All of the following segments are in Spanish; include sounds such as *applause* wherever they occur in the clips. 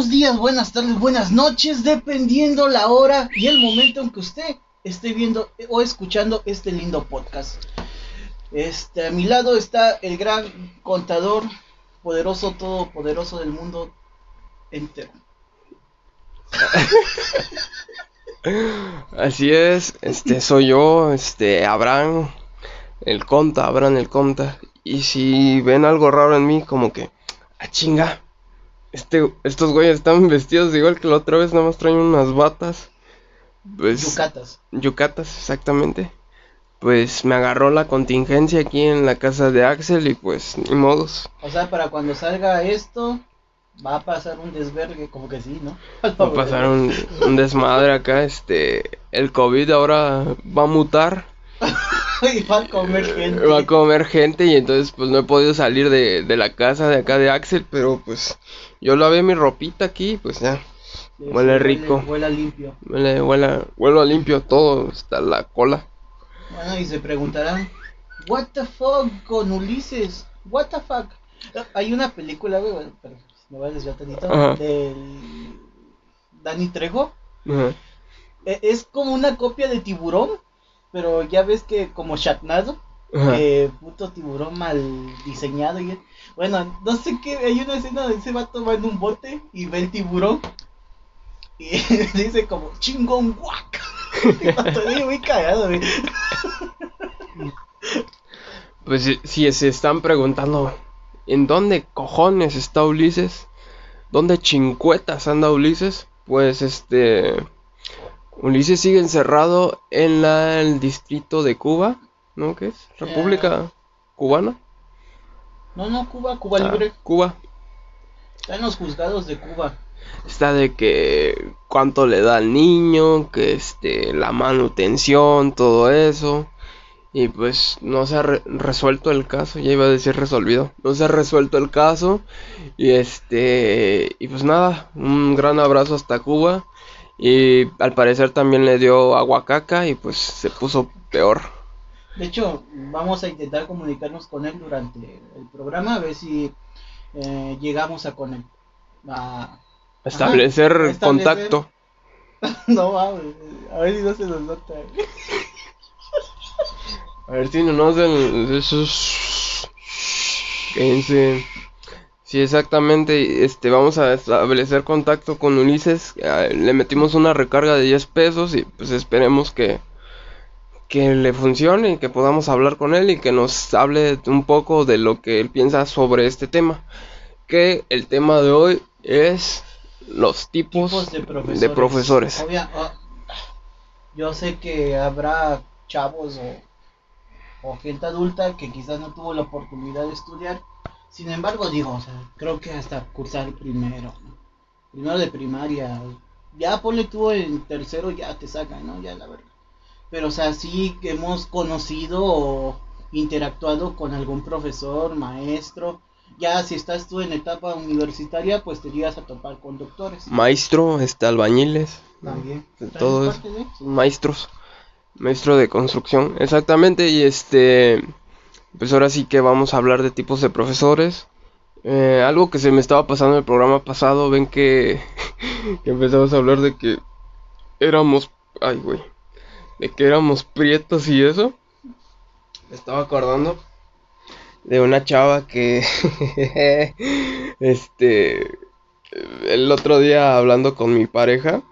Buenos días, buenas tardes, buenas noches, dependiendo la hora y el momento en que usted esté viendo o escuchando este lindo podcast. Este, a mi lado está el gran contador, poderoso, todopoderoso del mundo entero. *laughs* Así es, este soy yo, este Abraham, el conta, Abraham el conta. Y si ven algo raro en mí, como que, a ah, chinga, este, estos güeyes están vestidos igual que la otra vez, nada más traen unas batas. Pues, yucatas. Yucatas, exactamente. Pues me agarró la contingencia aquí en la casa de Axel y pues ni modos. O sea, para cuando salga esto, va a pasar un desvergue, como que sí, ¿no? *laughs* Va a pasar un, un desmadre acá, este, el COVID ahora va a mutar. *laughs* y va a comer gente. Va a comer gente y entonces pues no he podido salir de, de la casa de acá de Axel, pero pues yo lavé mi ropita aquí, pues ya. Huele rico. Huele, limpio. Huele, huele, huele limpio todo, hasta la cola. Bueno, y se preguntarán, ¿What the fuck con Ulises? ¿What the fuck? Hay una película, güey, bueno, pero me voy a desviar tantito, del Dani Trejo. E, es como una copia de Tiburón, pero ya ves que como Shatnado, eh, puto tiburón mal diseñado. Y, bueno, no sé qué, hay una escena donde se va tomando un bote y ve el tiburón. Y *laughs* dice como chingón guac. *laughs* Estoy muy cagado, Pues si, se están preguntando, ¿en dónde cojones está Ulises? ¿Dónde chincuetas anda Ulises? Pues este... Ulises sigue encerrado en el distrito de Cuba, ¿no? ¿Qué es? ¿República Cubana? No, no, Cuba, Cuba ah, libre. Cuba. Está en los juzgados de Cuba. Está de que cuánto le da al niño, que este, la manutención, todo eso. Y pues no se ha resuelto el caso, ya iba a decir resolvido. No se ha resuelto el caso. Y este, y pues nada, un gran abrazo hasta Cuba. Y al parecer también le dio aguacaca y pues se puso peor. De hecho, vamos a intentar comunicarnos con él durante el programa, a ver si eh, llegamos a con él. A, establecer, contacto. *laughs* no, a ver, a ver si no se nos nota. a ver si no nos den esos... Quédense. Sí, exactamente. Este, vamos a establecer contacto con Ulises. Eh, le metimos una recarga de 10 pesos y pues esperemos que, que le funcione y que podamos hablar con él y que nos hable un poco de lo que él piensa sobre este tema. Que el tema de hoy es los tipos, de profesores. Oh, yo sé que habrá chavos o, o gente adulta que quizás no tuvo la oportunidad de estudiar sin embargo, digo, o sea, creo que hasta cursar primero, primero de primaria, ya ponle tú en tercero, ya te sacan, ¿no? Ya la verdad. Pero, o sea, sí que hemos conocido o interactuado con algún profesor, maestro. Ya si estás tú en etapa universitaria, pues te llegas a topar con doctores. Maestro, este, albañiles. También. Todos maestros. Maestro de construcción, exactamente. Y este pues ahora sí que vamos a hablar de tipos de profesores. Eh, algo que se me estaba pasando en el programa pasado, ven que, *laughs* empezamos a hablar de que éramos, ay güey, de que éramos prietos y eso. Me estaba acordando de una chava que, *laughs* este, el otro día hablando con mi pareja,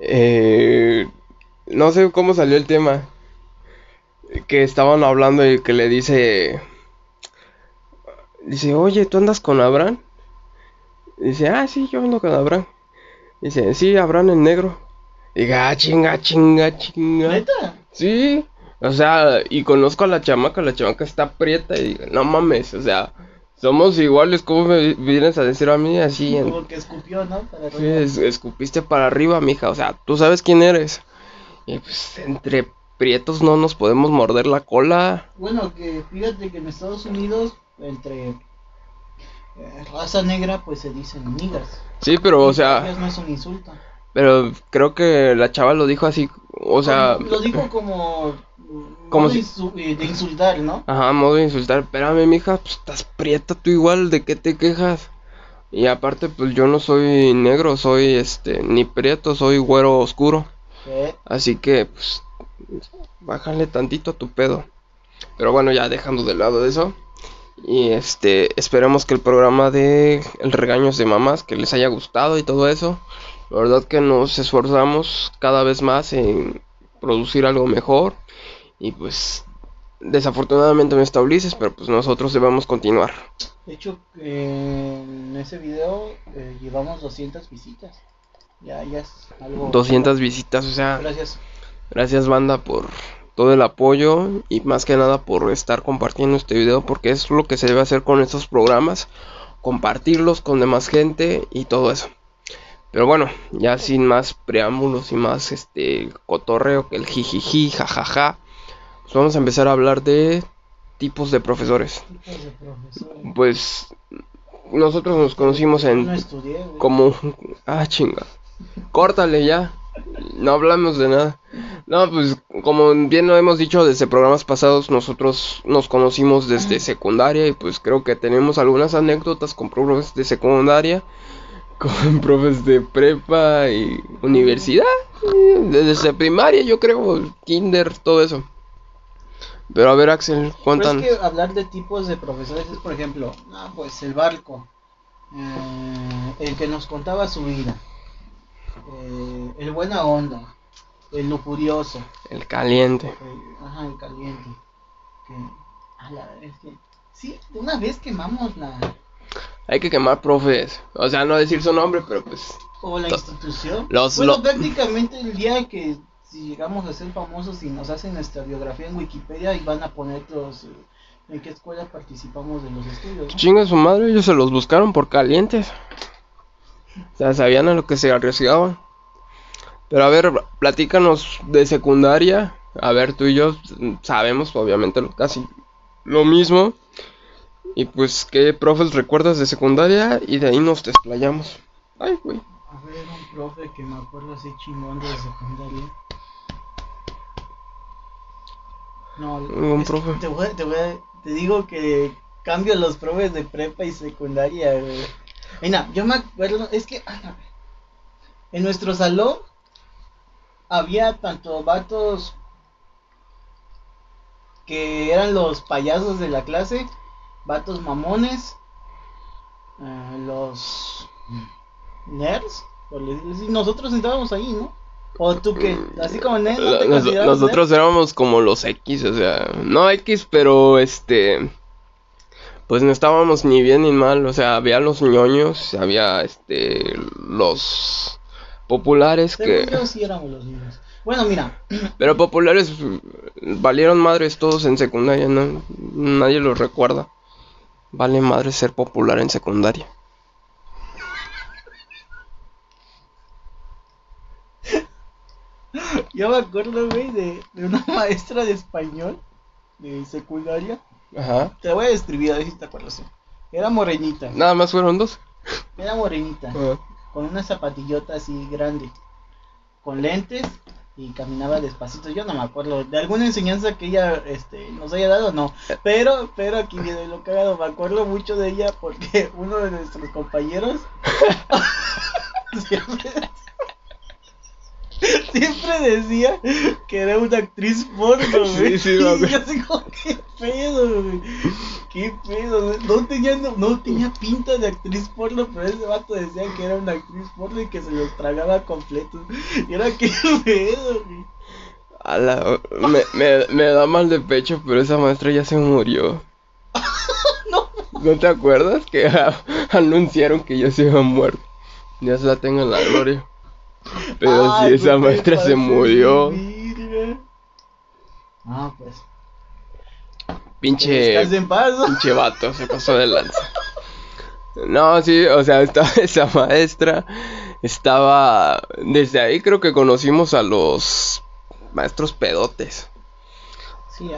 eh, no sé cómo salió el tema, que estaban hablando y que le dice, dice, oye, ¿tú andas con Abraham? Dice, ah, sí, yo ando con Abraham. Dice, sí, Abraham en negro. Diga, ah, chinga, chinga, chinga. ¿Neta? Sí, o sea, y conozco a la chamaca, la chamaca está prieta y digo, no mames, o sea, somos iguales, ¿cómo me vienes a decir a mí así? Como que escupió, ¿no? Para sí, escupiste para arriba, mija, o sea, tú sabes quién eres. Y pues entre prietos no nos podemos morder la cola. Bueno, que fíjate que en Estados Unidos, entre eh, raza negra, pues se dicen niggas. Sí, pero, o sea. No es un insulto. Pero creo que la chava lo dijo así, o sea. Lo dijo como. como si... Eh, de insultar, ¿no? Ajá, modo de insultar. Espérame, mija, pues estás prieta tú igual, ¿de qué te quejas? Y aparte, pues yo no soy negro, soy este, ni prieto, soy güero oscuro. Así que, pues, bájale tantito a tu pedo. Pero bueno, ya dejando de lado eso. Y este, esperemos que el programa de El Regaños de Mamás, que les haya gustado y todo eso. La verdad que nos esforzamos cada vez más en producir algo mejor. Y pues, desafortunadamente no está Ulises, pero pues nosotros debemos continuar. De hecho, en ese video eh, llevamos 200 visitas. Ya, ya es algo. 200 visitas, o sea. Gracias. Gracias, banda, por todo el apoyo y más que nada por estar compartiendo este video porque es lo que se debe hacer con estos programas, compartirlos con demás gente y todo eso. Pero bueno, ya sin más preámbulos y más este cotorreo que el jijiji, jajaja, pues vamos a empezar a hablar de tipos de profesores. Pues nosotros nos conocimos en como ah chinga. Córtale ya. No hablamos de nada. No, pues como bien lo hemos dicho desde programas pasados, nosotros nos conocimos desde secundaria y pues creo que tenemos algunas anécdotas con profes de secundaria, *laughs* con profes de prepa y universidad, desde primaria yo creo, kinder, todo eso. Pero a ver Axel, cuéntanos. es que hablar de tipos de profesores es por ejemplo, ah, pues el barco, eh, el que nos contaba su vida eh, el buena onda, el lujurioso. El caliente. El, ajá, el caliente. Que, a la, es que, sí, una vez quemamos la... Hay que quemar profes, o sea, no decir su nombre, pero pues... O la institución. Los, bueno, prácticamente el día que si llegamos a ser famosos y nos hacen nuestra biografía en Wikipedia y van a poner los... Eh, en qué escuela participamos de los estudios. ¿no? Chinga su madre, ellos se los buscaron por calientes. O sea, sabían a lo que se arriesgaban. Pero a ver, platícanos de secundaria. A ver, tú y yo sabemos, obviamente, casi lo mismo. Y pues, ¿qué profes recuerdas de secundaria? Y de ahí nos desplayamos. Ay, güey. A ver, un profe que me acuerdo así chingón de secundaria. No, un profe. Te, voy, te, voy te digo que cambio los profes de prepa y secundaria, güey. Yo me acuerdo, es que ah, en nuestro salón había tanto vatos que eran los payasos de la clase, vatos mamones, eh, los nerds, nosotros entrábamos ahí, ¿no? O tú que, así como nerds. nosotros éramos como los X, o sea, no X, pero este pues no estábamos ni bien ni mal, o sea, había los ñoños, había este los populares que sí éramos los niños. Bueno, mira. *clears throat* Pero populares valieron madres todos en secundaria, no nadie los recuerda. Vale madre ser popular en secundaria. *laughs* Yo me acuerdo, güey, de, de una *laughs* maestra de español de secundaria Ajá. Te voy a describir, a ver si te acuerdas. Era morenita. Nada más fueron dos. Era morenita. Con una zapatillota así grande. Con lentes y caminaba despacito. Yo no me acuerdo de alguna enseñanza que ella este, nos haya dado, no. Pero, pero aquí viene lo cagado. Me acuerdo mucho de ella porque *laughs* uno de nuestros compañeros *laughs* *laughs* siempre *laughs* decía que era una actriz porno, güey. Sí, sí, *laughs* y yo así como, qué pedo, güey. Qué pedo, No tenía, no, tenía pinta de actriz porno, pero ese vato decía que era una actriz porno y que se los tragaba completos. Y era qué pedo, güey. me, me, me da mal de pecho, pero esa maestra ya se murió. *laughs* no. ¿No te acuerdas que anunciaron que ya se había muerto? Ya se la tengo en la gloria. Pero si esa maestra se murió. Ah, pues. Pinche. Pinche vato, se pasó de lanza. No, sí, o sea, estaba *laughs* esa maestra. Estaba. Desde ahí creo que conocimos a los maestros pedotes. Sí,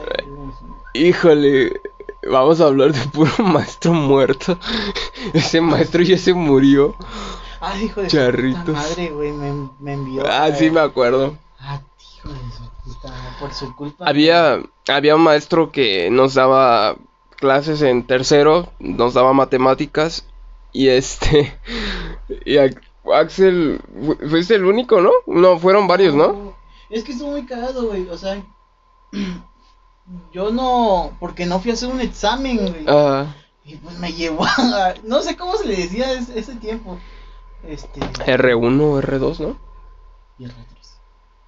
Híjole, vamos a hablar de puro *laughs* maestro muerto. *laughs* Ese maestro ya se murió. Ah, hijo de Charritos. madre, güey, me, me envió. Ah, sí, me acuerdo. Ah, hijo de su puta, por su culpa. Había, había un maestro que nos daba clases en tercero, nos daba matemáticas Y este. *laughs* Y Axel. Fuiste el único, ¿no? No, fueron varios, ¿no? Es que estuvo muy cagado, güey. O sea. *clears throat* Yo no. Porque no fui a hacer un examen, güey. Ajá. Y pues me llevó a. *laughs* No sé cómo se le decía ese, ese tiempo. Este. R1, R2, ¿no? Y R3.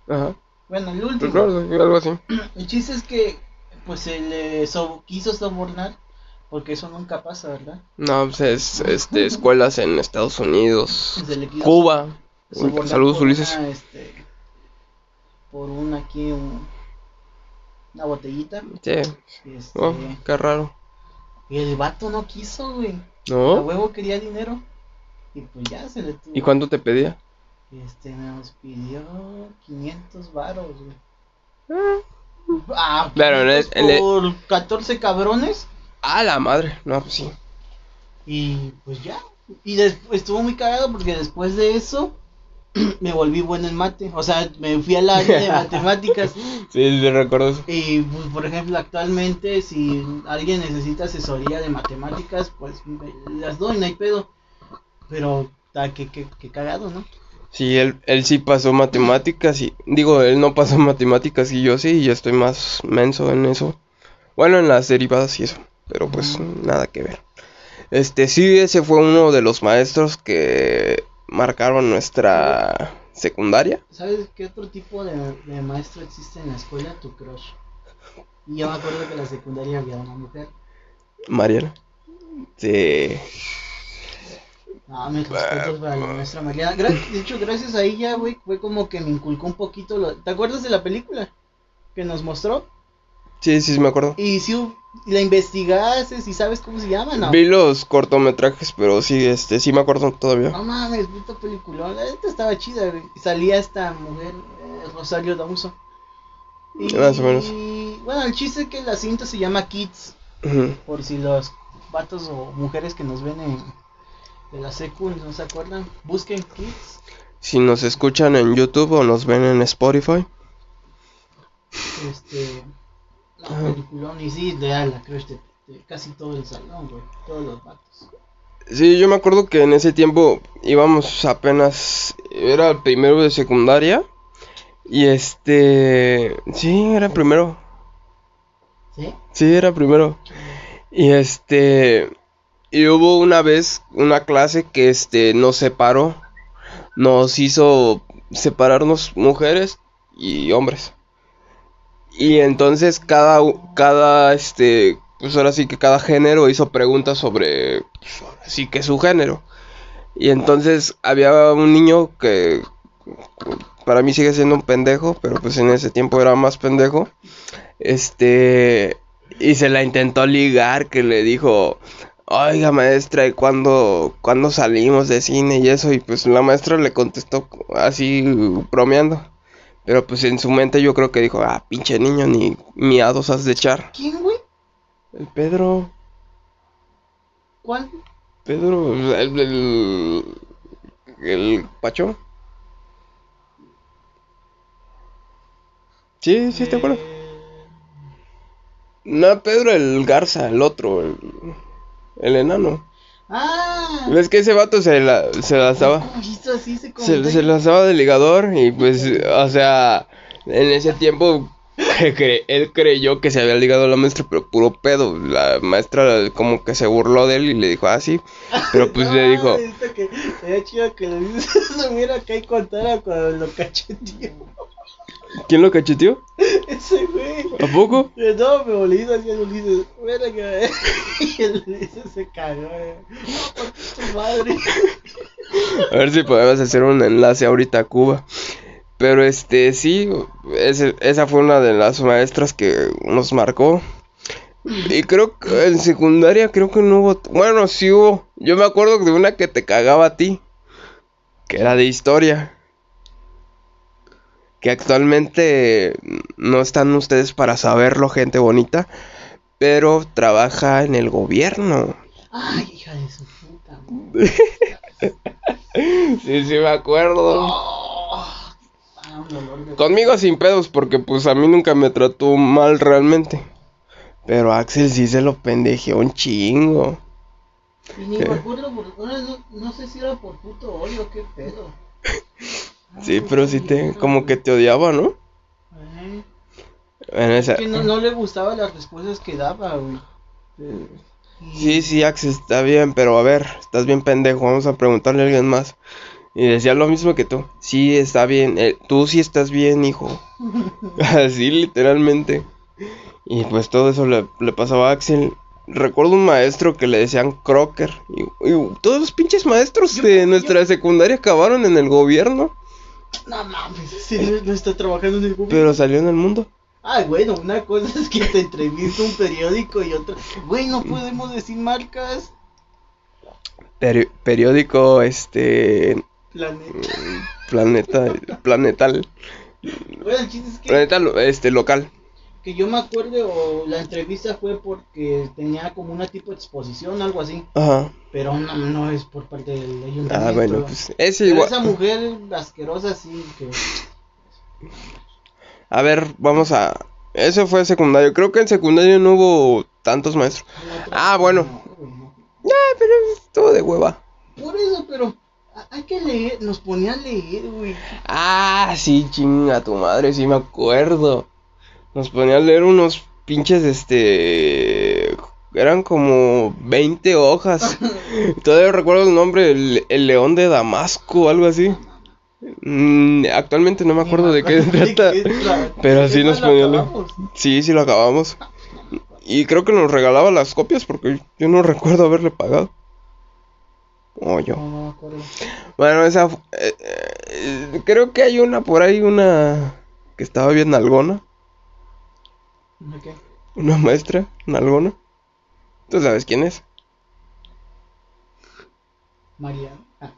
Ajá. Bueno, el último. algo así. El chiste es que. Pues se le quiso sobornar porque eso nunca pasa, ¿verdad? No, pues es este, escuelas en Estados Unidos, Cuba. Saludos, Ulises. este, por una aquí, una botellita. Sí. Este, oh, qué raro. Y el vato no quiso, güey. ¿No? A huevo quería dinero. Y pues ya se le tuvo. ¿Y cuánto te pedía? Este, nos pidió 500 varos, güey. Ah, ah pero por 14 cabrones. Ah, la madre, no, pues sí. Y pues ya. Y después estuvo muy cagado porque después de eso *clears throat* me volví bueno en mate. O sea, me fui al área de *laughs* matemáticas. sí, sí, recuerdo eso. Y pues, por ejemplo, actualmente, si alguien necesita asesoría de matemáticas, pues las doy, no hay pedo. Pero, está que, que, que cagado, ¿no? Sí, él, él sí pasó matemáticas y digo, él no pasó *laughs* matemáticas y yo sí, y yo estoy más menso en eso. Bueno, en las derivadas y eso pero pues nada que ver. Este sí, ese fue uno de los maestros que marcaron nuestra secundaria. ¿Sabes qué otro tipo de, maestro existe en la escuela? Tu crush. Y yo me acuerdo que en la secundaria había una mujer. Mariana. Sí. No, mis respetos para la maestra Mariana. de hecho, gracias a ella, güey, fue como que me inculcó un poquito. Lo... ¿Te acuerdas de la película que nos mostró? Sí, sí, sí, me acuerdo. Y si la investigaste, si sabes cómo se llama, ¿no? Vi los cortometrajes, pero sí, este, sí me acuerdo todavía. No mames, puta película, esta estaba chida, güey. Salía esta mujer, eh, Rosario Dawson. Y, Más o menos. Y, bueno, el chiste es que la cinta se llama Kids. Por si los vatos o mujeres que nos ven en, de la secu no se acuerdan, busquen Kids. Si nos escuchan en YouTube o nos ven en Spotify. Este, peliculón y sí, de la crush de, casi todo el salón, güey, todos los vatos. Sí, yo me acuerdo que en ese tiempo íbamos apenas, era el primero de secundaria. Y este, sí, era primero. ¿Sí? Sí, era primero. Y este, y hubo una vez una clase que este nos separó, nos hizo separarnos mujeres y hombres. Y entonces cada, cada, este, pues ahora sí que cada género hizo preguntas sobre, sí que su género. Y entonces había un niño que para mí sigue siendo un pendejo, pero pues en ese tiempo era más pendejo. Este, y se la intentó ligar, que le dijo, oiga maestra, ¿y cuándo, cuándo salimos de cine y eso? Y pues la maestra le contestó así bromeando. Pero pues en su mente yo creo que dijo, ah, pinche niño, ni miados has de echar. ¿Quién, güey? El Pedro. ¿Cuál? Pedro, el, el, el Pacho. Sí, sí, ¿te acuerdas? Eh. No, Pedro el Garza, el otro, el, el enano. Ah. ¿Ves que ese vato se la, se la estaba... se, se la estaba de ligador y pues, o sea, en ese tiempo él creyó que se había ligado a la maestra, pero puro pedo. La maestra como que se burló de él y le dijo así. Ah, pero pues *laughs* le dijo... Que, sería chido que dices, mira que hay contara cuando lo cacheteó. ¿Quién lo cacheteó? *laughs* Ese güey. ¿A poco? No, me volví así a Ulises. Mira que. Y *laughs* el Ulises se cagó. Eh. tu madre. *laughs* A ver si podemos hacer un enlace ahorita a Cuba. Pero este, sí, ese, esa fue una de las maestras que nos marcó. Y creo que en secundaria creo que no hubo. Bueno, sí hubo. Yo me acuerdo de una que te cagaba a ti. Que era de historia que actualmente no están ustedes para saberlo, gente bonita, pero trabaja en el gobierno. Ay, hija de su puta. *laughs* sí, sí, me acuerdo. Oh, Conmigo sin pedos, porque pues a mí nunca me trató mal realmente. Pero Axel sí se lo pendejeó un chingo. Y ni me acuerdo, por, no, no sé si era por puto odio, qué pedo. *laughs* Sí, pero sí te, como que te odiaba, ¿no? Eh, esa... que no, no le gustaban las respuestas que daba, güey. Sí, sí, Axel, está bien, pero a ver, estás bien pendejo, vamos a preguntarle a alguien más. Y decía lo mismo que tú. Sí, está bien, eh, tú sí estás bien, hijo. *laughs* Así, literalmente. Y pues todo eso le, le pasaba a Axel. Recuerdo un maestro que le decían Crocker. Y, y todos los pinches maestros Yo- de yo- nuestra secundaria acabaron en el gobierno, No mames, ese no, no está trabajando en el gobierno. pero salió en el mundo. Ay, bueno, una cosa es que te entrevista un periódico y otra. Güey, no podemos decir marcas. Peri- periódico, este, Planeta. planeta, planetal, Bueno, el chiste es que, planeta, lo- este, local. Que yo me acuerdo, o la entrevista fue porque tenía como una tipo de exposición, algo así. Ajá. Pero no, no es por parte del ayuntamiento. Ah, bueno, pues Pero igual. esa mujer asquerosa sí que. A ver, vamos a. Eso fue secundario. Creo que en secundario no hubo tantos maestros. Ah, bueno. No. Ah, pero estuvo de hueva. Por eso, pero hay que leer, nos ponía a leer, güey. Ah, sí, chinga tu madre, sí me acuerdo. Nos ponía a leer unos pinches, este. Eran como 20 hojas. *laughs* Todavía recuerdo el nombre, el, el león de Damasco, algo así. Mm, actualmente no me acuerdo de qué trata. Pero así nos ponía a leer. Sí, sí lo acabamos. Y creo que nos regalaba las copias porque yo no recuerdo haberle pagado. O yo. No, no. Bueno, esa. eh, eh, creo que hay una por ahí, una. Que estaba bien nalgona. ¿De qué? Una maestra nalgona. ¿Tú sabes quién es? Ah.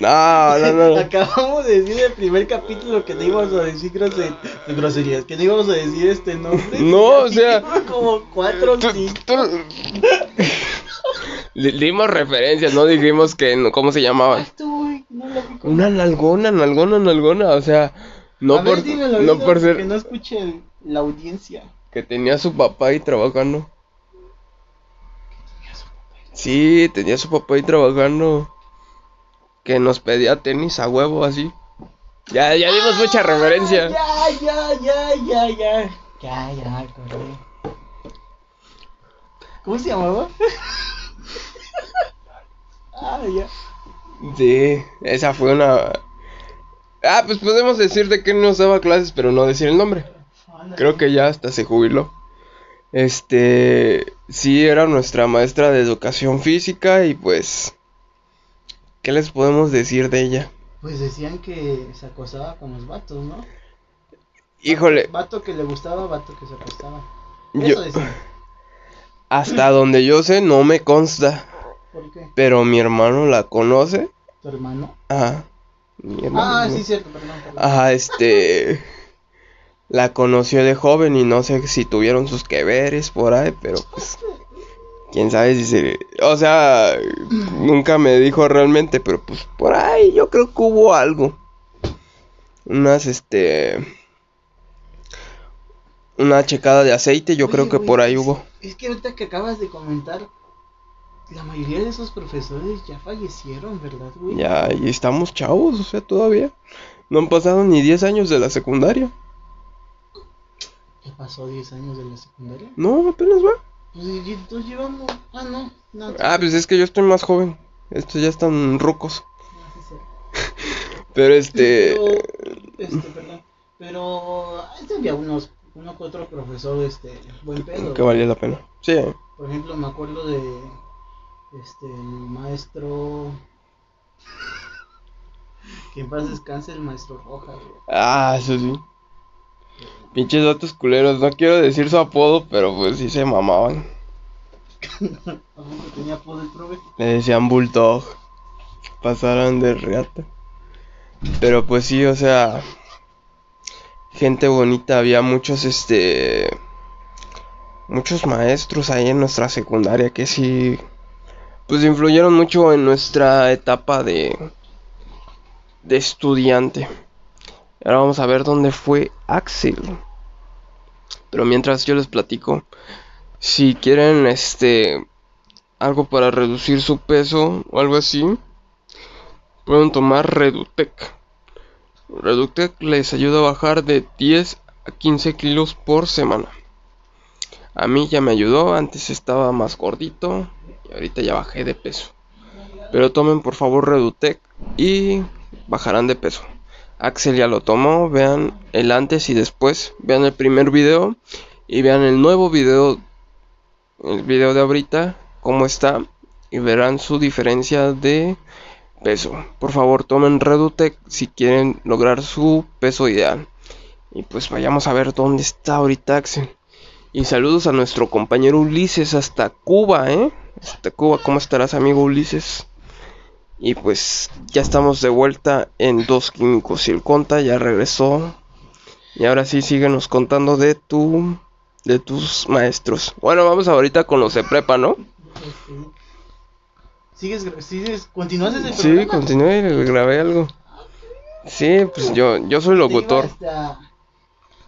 No, no, no. *laughs* Acabamos de decir en el primer capítulo que no íbamos a decir grose- groserías, que no íbamos a decir este nombre. No, o sea, *laughs* como cuatro, Tú- tú- Le *laughs* dimos referencias, no dijimos que no- cómo se llamaba. Güey, no Una nalgona, nalgona, nalgona. O sea, no a ver, por, dímelo, no por ser Que no escuche la audiencia. Que tenía su papá ahí trabajando. Sí, tenía su papá ahí trabajando. Que nos pedía tenis a huevo así. Ya, ya dimos mucha referencia. Ya, ya, ya, ya, ya. Ya, ya, acordé. ¿Cómo se llamaba? *laughs* ah, ya. Sí, esa fue una. Ah, pues podemos decir de que nos daba clases, pero no decir el nombre. Creo que ya hasta se jubiló. Este, sí, era nuestra maestra de educación física y pues, ¿qué les podemos decir de ella? Pues decían que se acostaba con los vatos, ¿no? Híjole, Vato que le gustaba, vato que se acostaba. yo, Eso decían. *clears throat* hasta donde yo sé no me consta, ¿Por qué? pero mi hermano la conoce. ¿Tu hermano? Ajá. Mi hermano, Ah, ¿no? sí, cierto, perdón. perdón. Ajá, este, la conoció de joven y no sé si tuvieron sus que veres por ahí, pero pues, quién sabe si se, o sea, nunca me dijo realmente, pero pues por ahí yo creo que hubo algo. Unas, este, una checada de aceite, yo Oye, creo que güey, por ahí es- hubo. Es que ahorita que acabas de comentar, la mayoría de esos profesores ya fallecieron, ¿verdad, güey? Ya, y estamos chavos, o sea, todavía. No han pasado ni 10 años de la secundaria. ¿Qué pasó 10 años de la secundaria? No, apenas va. Pues y entonces llevamos. Ah, no. no Ah, pues es que yo estoy más joven. Estos ya están rucos. no, sí, sí. *laughs* Pero este. Pero, este, perdón. Pero este había unos, uno que otro profesor, este, buen pedo. Que valía la pena. Sí. Por ejemplo, me acuerdo de, este, el maestro, que en paz descanse el maestro Rojas. Ah, eso sí. Pinches datos culeros. No quiero decir su apodo, pero pues sí se mamaban. ¿A poco tenía apodo el profe? Le decían Bulldog. Pasaron de reata. Pero pues sí, o sea. Gente bonita. Había muchos, este. Muchos maestros ahí en nuestra secundaria que sí. Pues influyeron mucho en nuestra etapa de. De estudiante. Ahora vamos a ver dónde fue Axel. Pero mientras yo les platico. Si quieren, este algo para reducir su peso o algo así, pueden tomar Redutec. Redutec les ayuda a bajar de 10 a 15 kilos por semana. A mí ya me ayudó, antes estaba más gordito y ahorita ya bajé de peso. Pero tomen por favor Redutec y bajarán de peso. Axel ya lo tomó, vean el antes y después, vean el primer video y vean el nuevo video, el video de ahorita, cómo está y verán su diferencia de peso. Por favor tomen Redutec si quieren lograr su peso ideal. Y pues vayamos a ver dónde está ahorita Axel. Y saludos a nuestro compañero Ulises hasta Cuba, ¿eh? Hasta Cuba, ¿cómo estarás amigo Ulises? Y pues ya estamos de vuelta en Dos Químicos y el Conta ya regresó. Y ahora sí, síguenos contando de tu de tus maestros. Bueno, vamos ahorita con los de prepa, ¿no? ¿Sigues, sigues, continúas ese programa? Sí, continué, grabé algo. Sí, pues yo, yo soy locutor.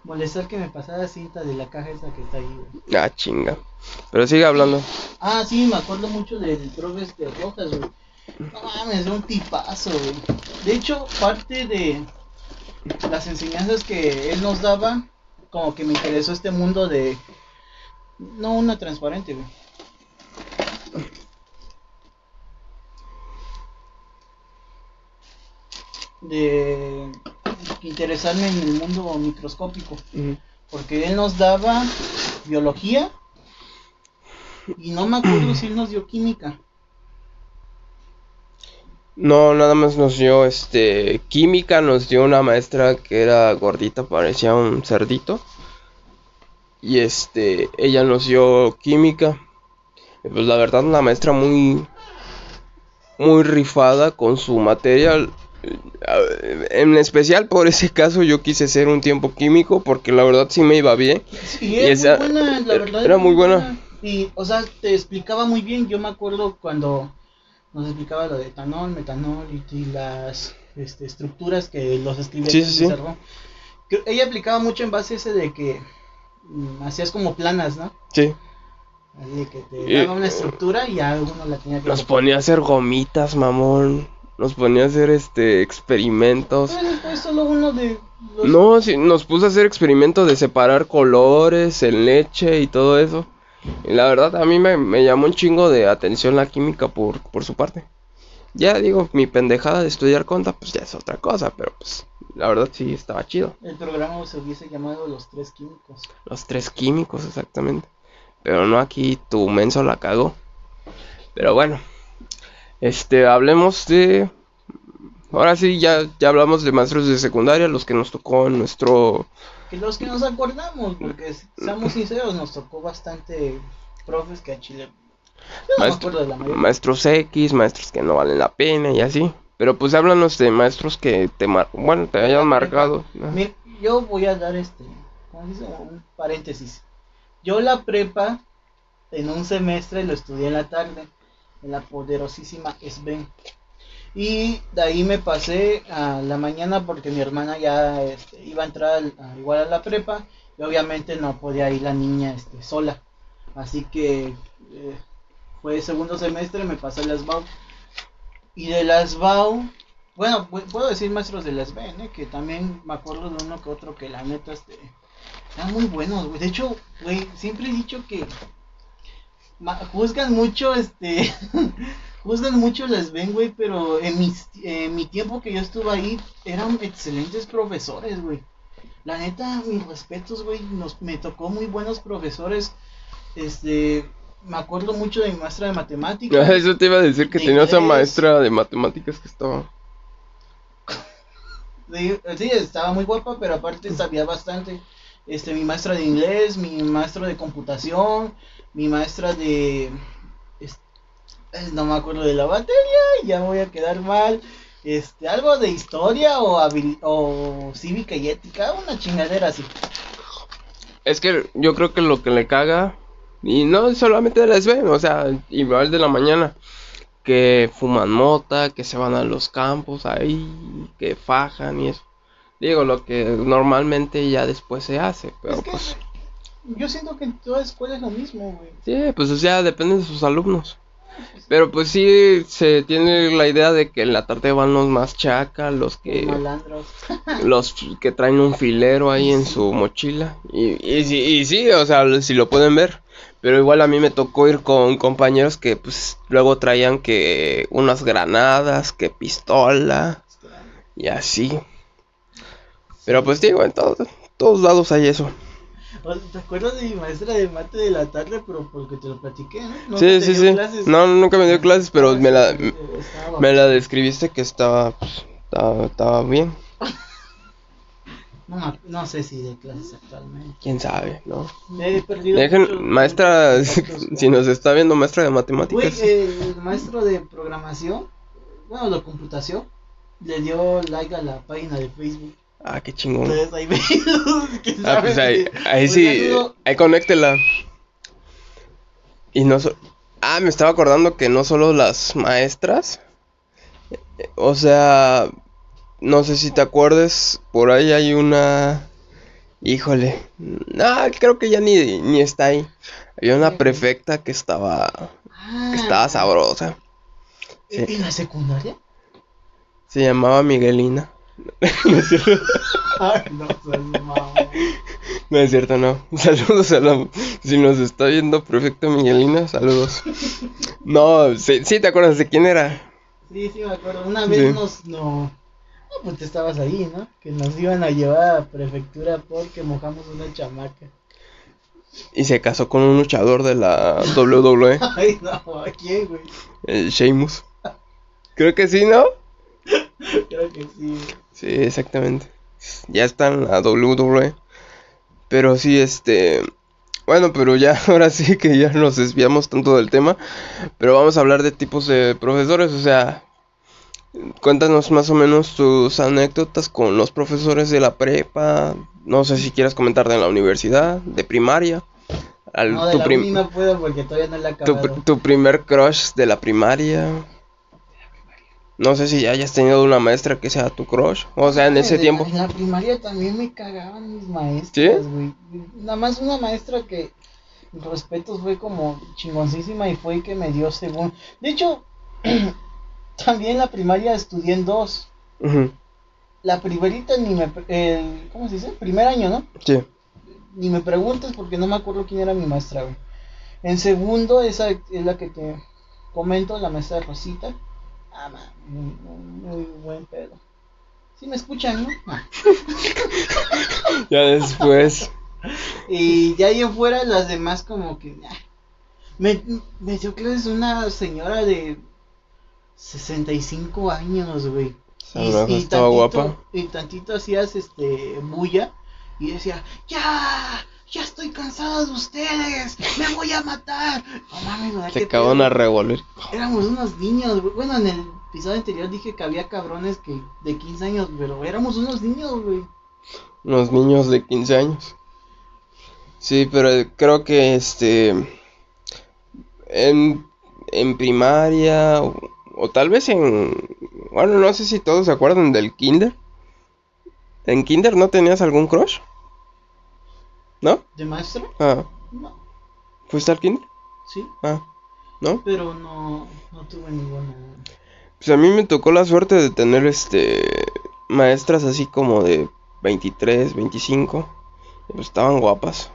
molestar que me pasara cinta de la caja esa que está ahí. Ah, chinga. Pero sigue hablando. Ah, sí, me acuerdo mucho del profe de Rojas, güey. No mames, es un tipazo, güey. De hecho, parte de las enseñanzas que él nos daba, como que me interesó este mundo de. No una transparente, güey. De interesarme en el mundo microscópico. Porque él nos daba biología. Y no me acuerdo si él nos dio química. No, nada más nos dio este química, nos dio una maestra que era gordita, parecía un cerdito. Y este, ella nos dio química. pues la verdad una maestra muy muy rifada con su material. En especial por ese caso yo quise ser un tiempo químico porque la verdad sí me iba bien. Sí, era, muy buena, la verdad, era muy buena. Y, o sea, te explicaba muy bien. Yo me acuerdo cuando nos explicaba lo de etanol, metanol y, las este, estructuras que los escribía sí, Ella aplicaba mucho en base ese de que mm, hacías como planas, ¿no? Sí. Así que te daba una estructura y ya uno la tenía que... Nos ponía a hacer gomitas, mamón. Nos ponía a hacer este experimentos. solo uno de... No, sí, nos puso a hacer experimentos de separar colores en leche y todo eso. Y la verdad, a mí me, llamó un chingo de atención la química por, por su parte. Ya digo, mi pendejada de estudiar conta, pues ya es otra cosa, pero pues la verdad sí estaba chido. El programa se hubiese llamado Los Tres Químicos. Los Tres Químicos, exactamente. Pero no aquí tu menso la cagó. Pero bueno, este, hablemos de... Ahora sí, ya, ya hablamos de maestros de secundaria, los que nos tocó en nuestro que los que nos acordamos, porque seamos sinceros, nos tocó bastante profes que a Chile. no me acuerdo de la mayoría. Maestros X, maestros que no valen la pena y así. Pero pues háblanos de maestros que te mar bueno, te hayan marcado. Mira, yo voy a dar este, un paréntesis. Yo la prepa en un semestre lo estudié en la tarde, en la poderosísima SBEN. Y de ahí me pasé a la mañana porque mi hermana ya este, iba a entrar igual a la prepa y obviamente no podía ir la niña este, sola. Así que eh, fue segundo semestre, me pasé a las BAU. Y de las BAU, bueno, puedo decir maestros de las BN, ¿eh? que también me acuerdo de uno que otro que la neta este, muy buenos, De hecho, güey, siempre he dicho que juzgan mucho este *laughs* juzgan mucho las ven, güey, pero en, mis, mi tiempo que yo estuve ahí eran excelentes profesores, güey. La neta, mis respetos, güey, nos, me tocó muy buenos profesores. Este, me acuerdo mucho de mi maestra de matemáticas. *laughs* Eso te iba a decir que tenía esa maestra de matemáticas que estaba. *laughs* Sí, estaba muy guapa, pero aparte sabía bastante. Este, mi maestra de inglés, mi maestro de computación, mi maestra de no me acuerdo de la batería, ya voy a quedar mal. Este, algo de historia o, o cívica y ética, una chingadera así. Es que yo creo que lo que le caga, y no solamente de SB, o sea, igual de la mañana, que fuman mota, que se van a los campos ahí, que fajan y eso. Digo, lo que normalmente ya después se hace, pero pues... Yo siento que en toda escuela es lo mismo, güey. Sí, pues o sea, depende de sus alumnos. Pero pues sí se tiene la idea de que en la tarde van los más chacas, los que... Malandros. *laughs* los que traen un filero ahí en su mochila. Y, y, sí- y sí, o sea, si lo pueden ver. Pero igual a mí me tocó ir con compañeros que pues luego traían que unas granadas, que pistola y así. Pero pues digo, en todos, todos lados hay eso. O- ¿Te acuerdas de mi maestra de mate de la tarde? Pero porque te lo platiqué, ¿no? ¿Nunca Sí, sí, sí. clases? No, nunca me dio clases, pero me la, estaba me la describiste que estaba, pues, estaba, estaba bien. No, no sé si de clases actualmente. Quién sabe, ¿no? Me he perdido. Dejen, maestra, muchos *laughs* si nos está viendo, maestra de matemáticas. el maestro de programación, bueno, de computación, le dio like a la página de Facebook. Ah, qué chingón. Entonces ahí *laughs* Ah, pues ahí, ahí sí, ahí conéctela. Y no so- Ah, me estaba acordando que no solo las maestras, o sea, no sé si te acuerdes, por ahí hay una... Híjole, no, creo que ya ni, ni está ahí. Había una prefecta que estaba, Ah, que estaba sabrosa. ¿En Sí. en la secundaria? Se llamaba Miguelina. No es cierto. Ay, no. No es cierto, no. *laughs* Saludos a la... Si nos está viendo Prefecto Miguelina, saludos. No, sí, sí te acuerdas de quién era. Sí, sí, me acuerdo. Una vez Sí. nos. No, no, pues tú estabas ahí, ¿no? Que nos iban a llevar a prefectura porque mojamos una chamaca. Y se casó con un luchador de la WWE, *laughs* Ay, no, ¿a quién, güey? el Sheamus. Creo que sí, ¿no? *laughs* Que sí. Sí, exactamente. Ya está en la WWE. Pero sí, este... Bueno, pero ya, *laughs* ahora sí que ya nos desviamos tanto del tema. Pero vamos a hablar de tipos de profesores. O sea, cuéntanos más o menos tus anécdotas con los profesores de la prepa. No sé si quieres comentar de la universidad, de primaria. Al- No, de tu, la prim- uni no puedo porque todavía no la he tu primer crush de la primaria. No sé si hayas tenido una maestra que sea tu crush. O sea, en ese De tiempo. En la primaria también me cagaban mis maestras, güey. Nada más una maestra que, respetos, fue como chingoncísima y fue que me dio según. De hecho, *clears throat* también en la primaria estudié en dos. La primerita ni me. El, ¿Cómo se dice? Primer año, ¿no? Sí. Ni me preguntes porque no me acuerdo quién era mi maestra, güey. En segundo, esa es la que te comento, la maestra Rosita. Ah, muy, muy, muy buen pedo. Sí me escuchan, ¿no? *laughs* Ya después. Y ya ahí en fuera las demás como que... ah. Me, me dio clases una señora de 65 años, güey. Lo mejor estaba guapa. y tantito hacías este bulla y decía, ya, ya estoy cansada de ustedes, me voy a matar. No mames, Se acaban a revolver. Éramos unos niños, güey. Bueno, en el episodio anterior dije que había cabrones que de 15 años, pero éramos unos niños, güey. Unos niños de 15 años. Sí, pero creo que este. En, en primaria. O, o tal vez en. Bueno, no sé si todos se acuerdan del Kinder. ¿En Kinder no tenías algún crush? ¿No? ¿De maestro? Ah, No, ¿fuiste al Kinder? sí, Ah, ¿no? pero no, no tuve ninguna. Pues a mí me tocó la suerte de tener este maestras así como de 23, 25. y Pues estaban guapas.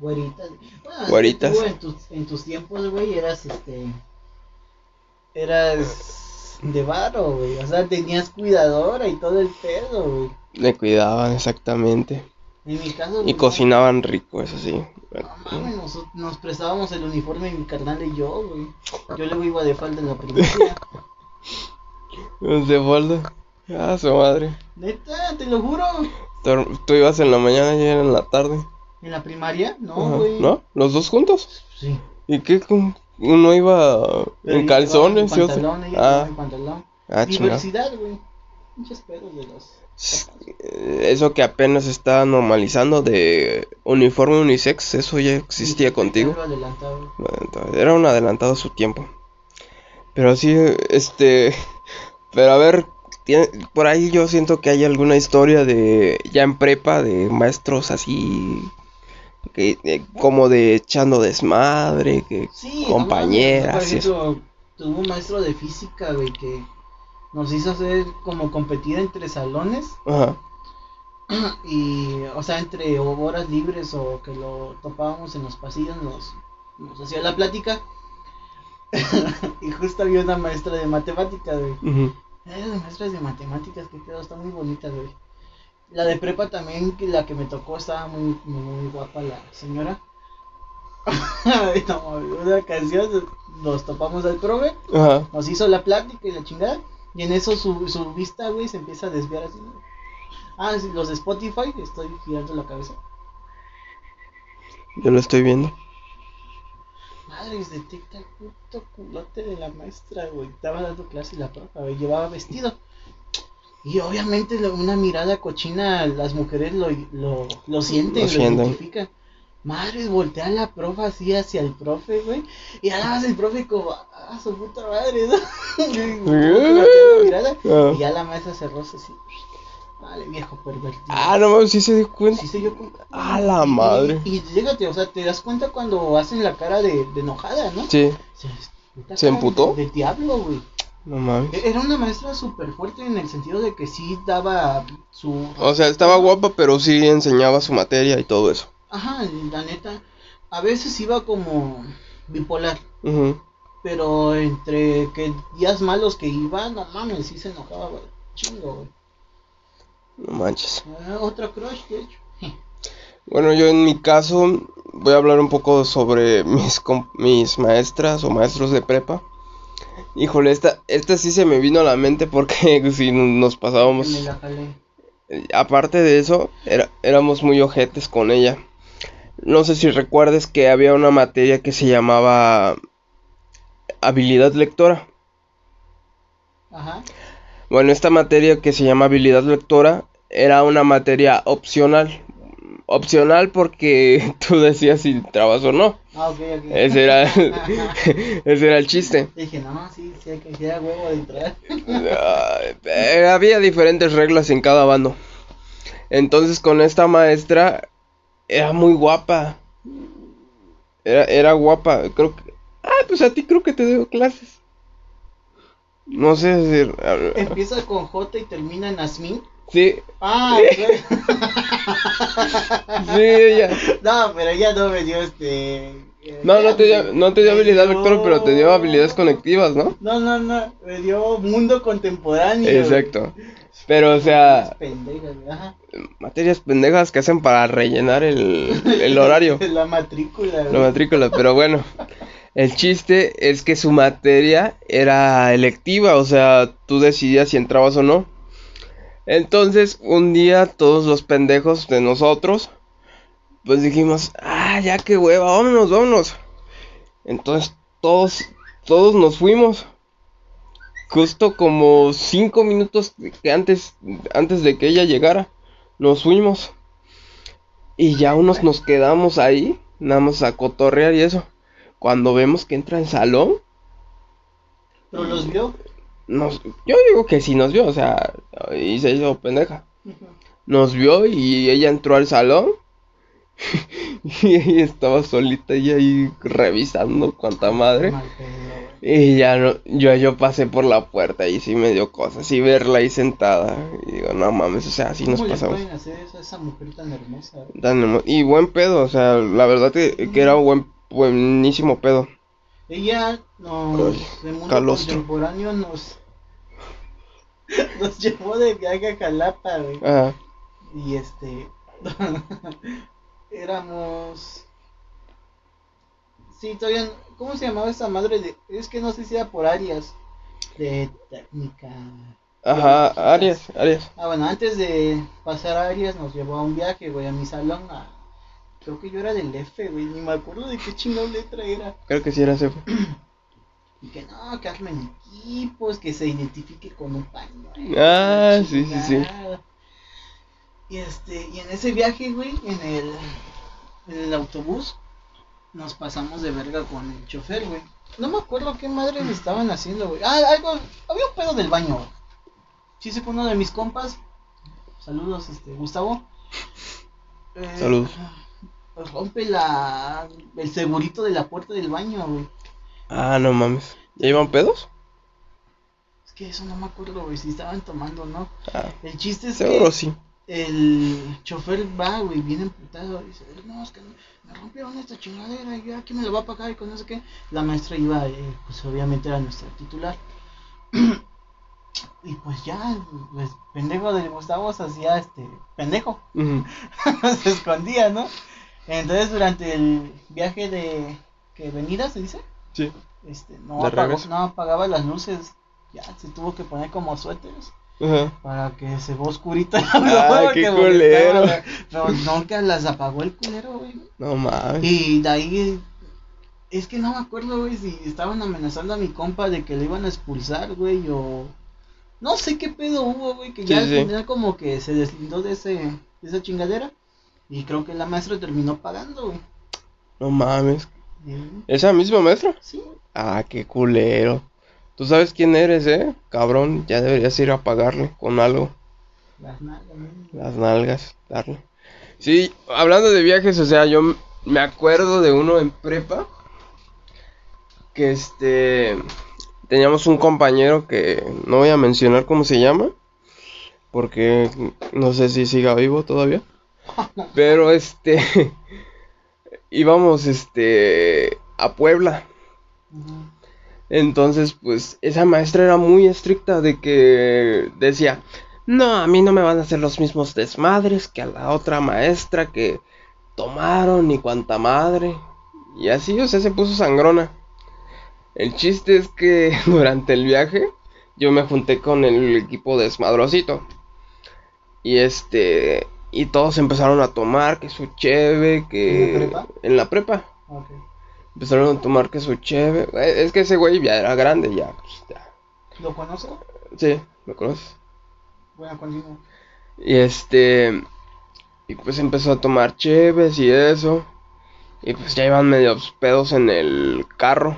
Güeritas. Bueno, Güeritas. tú en tus, en tus tiempos, güey, eras este. Eras de varo, güey. O sea, tenías cuidadora y todo el pedo, güey. Me cuidaban exactamente. En mi caso. Y cocinaban rico, eso sí. No mames, nos, nos prestábamos el uniforme mi carnal y yo, güey. Yo luego iba de falda en la primaria. *laughs* De falda. Ah, su madre. Neta, te lo juro. Tú, tú ibas en la mañana y era en la tarde. ¿En la primaria? No, Ajá. güey. ¿No? ¿Los dos juntos? Sí. ¿Y qué? Uno iba Pero en calzones y mi otro. pantalón, ella Ah, mi pantalón. ah. Diversidad, güey. Muchos pedos de los. Eh, Eso que apenas está normalizando de uniforme unisex, eso ya existía contigo. Era un adelantado a su tiempo. Pero sí, este. *laughs* Pero a ver, tiene- por ahí yo siento que hay alguna historia de. Ya en prepa, de maestros así. Que, como de echando desmadre, que Sí, compañeras. tuvo un maestro de física, güey, que nos hizo hacer como competir entre salones. Ajá. *clears throat* Y, o sea, entre horas libres o que lo topábamos en los pasillos, nos, nos hacía la plática. *laughs* y justo había una maestra de matemáticas, güey. Uh maestras de matemáticas que quedó, está muy bonita, güey. La de prepa también, que la que me tocó, estaba muy, muy guapa la señora. *laughs* una canción, nos topamos al prove, nos hizo la plática y la chingada, y en eso su, su vista, güey, se empieza a desviar así. Ah, los de Spotify, estoy girando la cabeza. Yo lo estoy viendo. Madres, detecta el puto culote de la maestra, güey. Estaba dando clase la profa, güey. Llevaba vestido. Y obviamente una mirada cochina, las mujeres lo, lo, lo sienten, lo, identifican. Madres, voltea la profa así hacia el profe, güey. Y ahora el profe como, ah, su puta madre, ¿no? *laughs* Ah. y ya la maestra cerró así. Vale, viejo pervertido. Ah, no, sí se dio cuenta. Sí se dio cuenta. Ah, la madre. Y, y, o sea, te das cuenta cuando hacen la cara de, de enojada, ¿no? Sí. ¿Se, emputó? De, diablo, güey. No mames. E-, era una maestra súper fuerte en el sentido de que sí daba su... O sea, estaba guapa, pero sí enseñaba su materia y todo eso. Ajá, la neta. A veces iba como bipolar. Pero entre que días malos que iba, no mames, sí se enojaba, güey. Chingo, güey. No manches. Ah, otro crush, de hecho. Bueno, yo en mi caso voy a hablar un poco sobre mis, mis maestras o maestros de prepa. Híjole, esta, esta sí se me vino a la mente porque *laughs* si nos pasábamos... Aparte de eso, era, éramos muy ojetes con ella. No sé si recuerdes que había una materia que se llamaba habilidad lectora. Ajá. Bueno, esta materia que se llama habilidad lectora era una materia opcional. Opcional porque *laughs* tú decías si entrabas o no. Ah, ok, ok. Ese era, *laughs* *laughs* ese era el chiste. Dije, no, sí, sí, hay que huevo de entrar. Eh, había diferentes reglas en cada bando. Entonces con esta maestra era muy guapa. Era, era guapa. Creo que... Ah, pues a ti creo que te dio clases. No sé decir. Empieza con J y termina en Asmin. Sí. Ah, *laughs* sí, ella. No, pero ella no me dio este. Eh, no, no te dio, no te dio habilidad lectora, pero te dio habilidades conectivas, ¿no? No, no, no, me dio mundo contemporáneo. Exacto. Pero, o sea. Pendejas, ajá. Materias pendejas que hacen para rellenar el, el *laughs* horario. La matrícula. La matrícula, pero bueno. El chiste es que su materia era electiva, o sea, tú decidías si entrabas o no. Entonces, un día todos los pendejos de nosotros, pues dijimos, ah, ya qué hueva, vámonos, vámonos. Entonces, todos, todos nos fuimos. Justo como cinco minutos que antes, antes de que ella llegara, nos fuimos. Y ya unos nos quedamos ahí, nada más a cotorrear y eso cuando vemos que entra en salón. ¿Pero los vio? Nos, yo digo que sí nos vio, o sea, y se hizo pendeja. Nos vio y ella entró al salón. *laughs* y ella estaba solita y ahí revisando cuánta madre. Y ya no, yo, yo pasé por la puerta y sí me dio cosas. Y verla ahí sentada. Y digo, no mames, o sea, así nos pasamos. Pueden hacer eso a esa mujer tan hermosa? y buen pedo, o sea, la verdad que, que era buen buenísimo pedo. Ella nos, de mundo contemporáneo nos, *laughs* nos llevó de viaje a Jalapa, güey. Y este, *laughs* éramos, sí, todavía, ¿cómo se llamaba esa madre? De, es que no sé si era por áreas de técnica. Ajá, áreas, áreas. Ah, bueno, antes de pasar a áreas nos llevó a un viaje, güey, a mi salón a Creo que yo era del F, güey. Ni me acuerdo de qué chingada letra era. Creo que sí era F. *clears throat* y que no, que armen equipos, que se identifique con un paño. Ah, sí, sí, sí. Y este, y en ese viaje, güey, en el, en el autobús, nos pasamos de verga con el chofer, güey. No me acuerdo qué madre me estaban haciendo, güey. Ah, algo, había un pedo del baño, güey. Sí, se fue uno de mis compas. Saludos, este, Gustavo. Eh, Saludos rompe la el segurito de la puerta del baño, güey. Ah, no mames. ¿Ya iban pedos? Es que eso no me acuerdo, güey, si estaban tomando o no. Ah, El chiste es seguro que sí. El chofer va, güey, bien emputado. Dice, no, es que me rompieron esta chingadera y ya, ¿quién me lo va a pagar? Y con no sé qué. La maestra iba, eh, pues obviamente era nuestra titular. *clears throat* y pues ya, pues pendejo de Gustavo se hacía este, pendejo. *laughs* Se escondía, ¿no? Entonces durante el viaje de que venida se dice, Sí. este, no, ¿De apagó, no apagaba las luces, ya se tuvo que poner como suéteres Ajá. para que se vea oscurito. Ah, qué culero. Pero nunca las apagó el culero, güey. No mames. Y de ahí, es que no me acuerdo, güey, si estaban amenazando a mi compa de que le iban a expulsar, güey, o... No sé qué pedo hubo, güey, que ya al sí. final como que se deslindó de, ese, de esa chingadera. Y creo que la maestra terminó pagando, güey. No mames. ¿Esa misma maestra? Sí, Ah, qué culero. Tú sabes quién eres, eh? Cabrón, ya deberías ir a pagarle con algo. las nalgas. Las nalgas, darle. Sí, hablando de viajes, o sea, yo me acuerdo de uno en prepa. Que este. Teníamos un compañero que no voy a mencionar cómo se llama. Porque no sé si siga vivo todavía. *laughs* Pero este. *laughs* íbamos este. a Puebla. Entonces, pues esa maestra era muy estricta de que decía, no, a mí no me van a hacer los mismos desmadres que a la otra maestra que tomaron y cuanta madre. Y así, o sea, se puso sangrona. El chiste es que *laughs* durante el viaje yo me junté con el equipo desmadrosito. Y este, y todos empezaron a tomar que su cheve, que ¿En la prepa? en la prepa. Ok. Empezaron a tomar que su cheve. Eh, Es que ese güey ya era grande, ya. Pues, ya. ¿Lo conozco? Sí, ¿lo conoces? Bueno, continúo. Y este. Y pues empezó a tomar cheves y eso. Y pues ya iban medios pedos en el carro.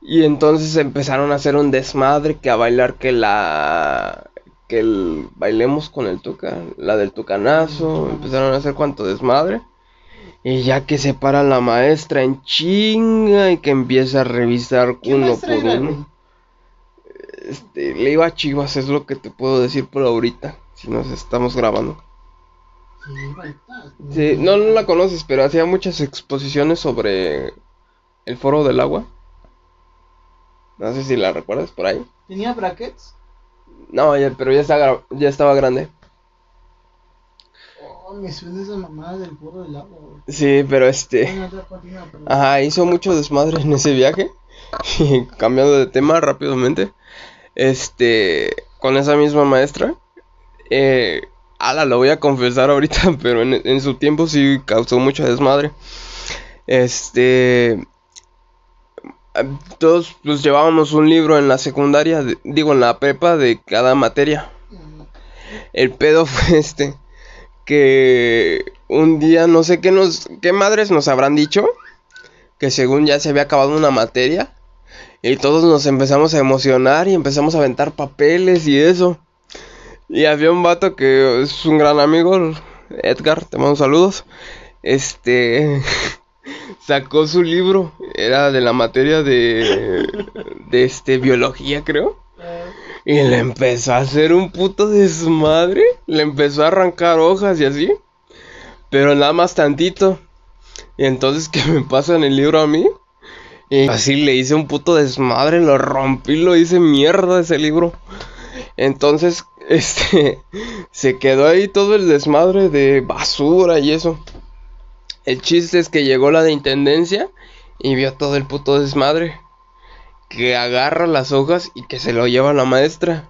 Y entonces empezaron a hacer un desmadre que a bailar que la. Que el. Bailemos con el tuca. La del tucanazo. Empezaron a hacer cuanto desmadre. Y ya que se para la maestra en chinga y que empieza a revisar ¿Qué uno por era, uno. Este, le iba a Chivas, es lo que te puedo decir por ahorita, si nos estamos grabando. Sí, no, no la conoces, pero hacía muchas exposiciones sobre el foro del agua. No sé si la recuerdas por ahí. ¿Tenía brackets? No, ya- pero ya, está, gra- ya estaba grande. Oh, me suena esa mamada del foro del agua, güey. Sí, pero este... Ajá, hizo mucho desmadre en ese viaje. *laughs* Y cambiando de tema rápidamente. Este, con esa misma maestra. Eh, ala, lo voy a confesar ahorita, *laughs* pero en, en su tiempo sí causó mucho desmadre. Este, todos pues llevábamos un libro en la secundaria, de- digo en la prepa de cada materia. El pedo *laughs* fue este. Que un día no sé qué nos. qué madres nos habrán dicho. Que según ya se había acabado una materia. Y todos nos empezamos a emocionar y empezamos a aventar papeles y eso. Y había un vato que es un gran amigo, Edgar, te mando saludos. Este *laughs* sacó su libro, era de la materia de de este biología, creo. Y le empezó a hacer un puto desmadre. Le empezó a arrancar hojas y así. Pero nada más tantito. Y entonces que me pasan el libro a mí. Y así le hice un puto desmadre. Lo rompí, lo hice mierda ese libro. Entonces, *laughs* este. Se quedó ahí todo el desmadre de basura y eso. El chiste es que llegó la de intendencia. Y vio todo el puto desmadre que agarra las hojas y que se lo lleva a la maestra.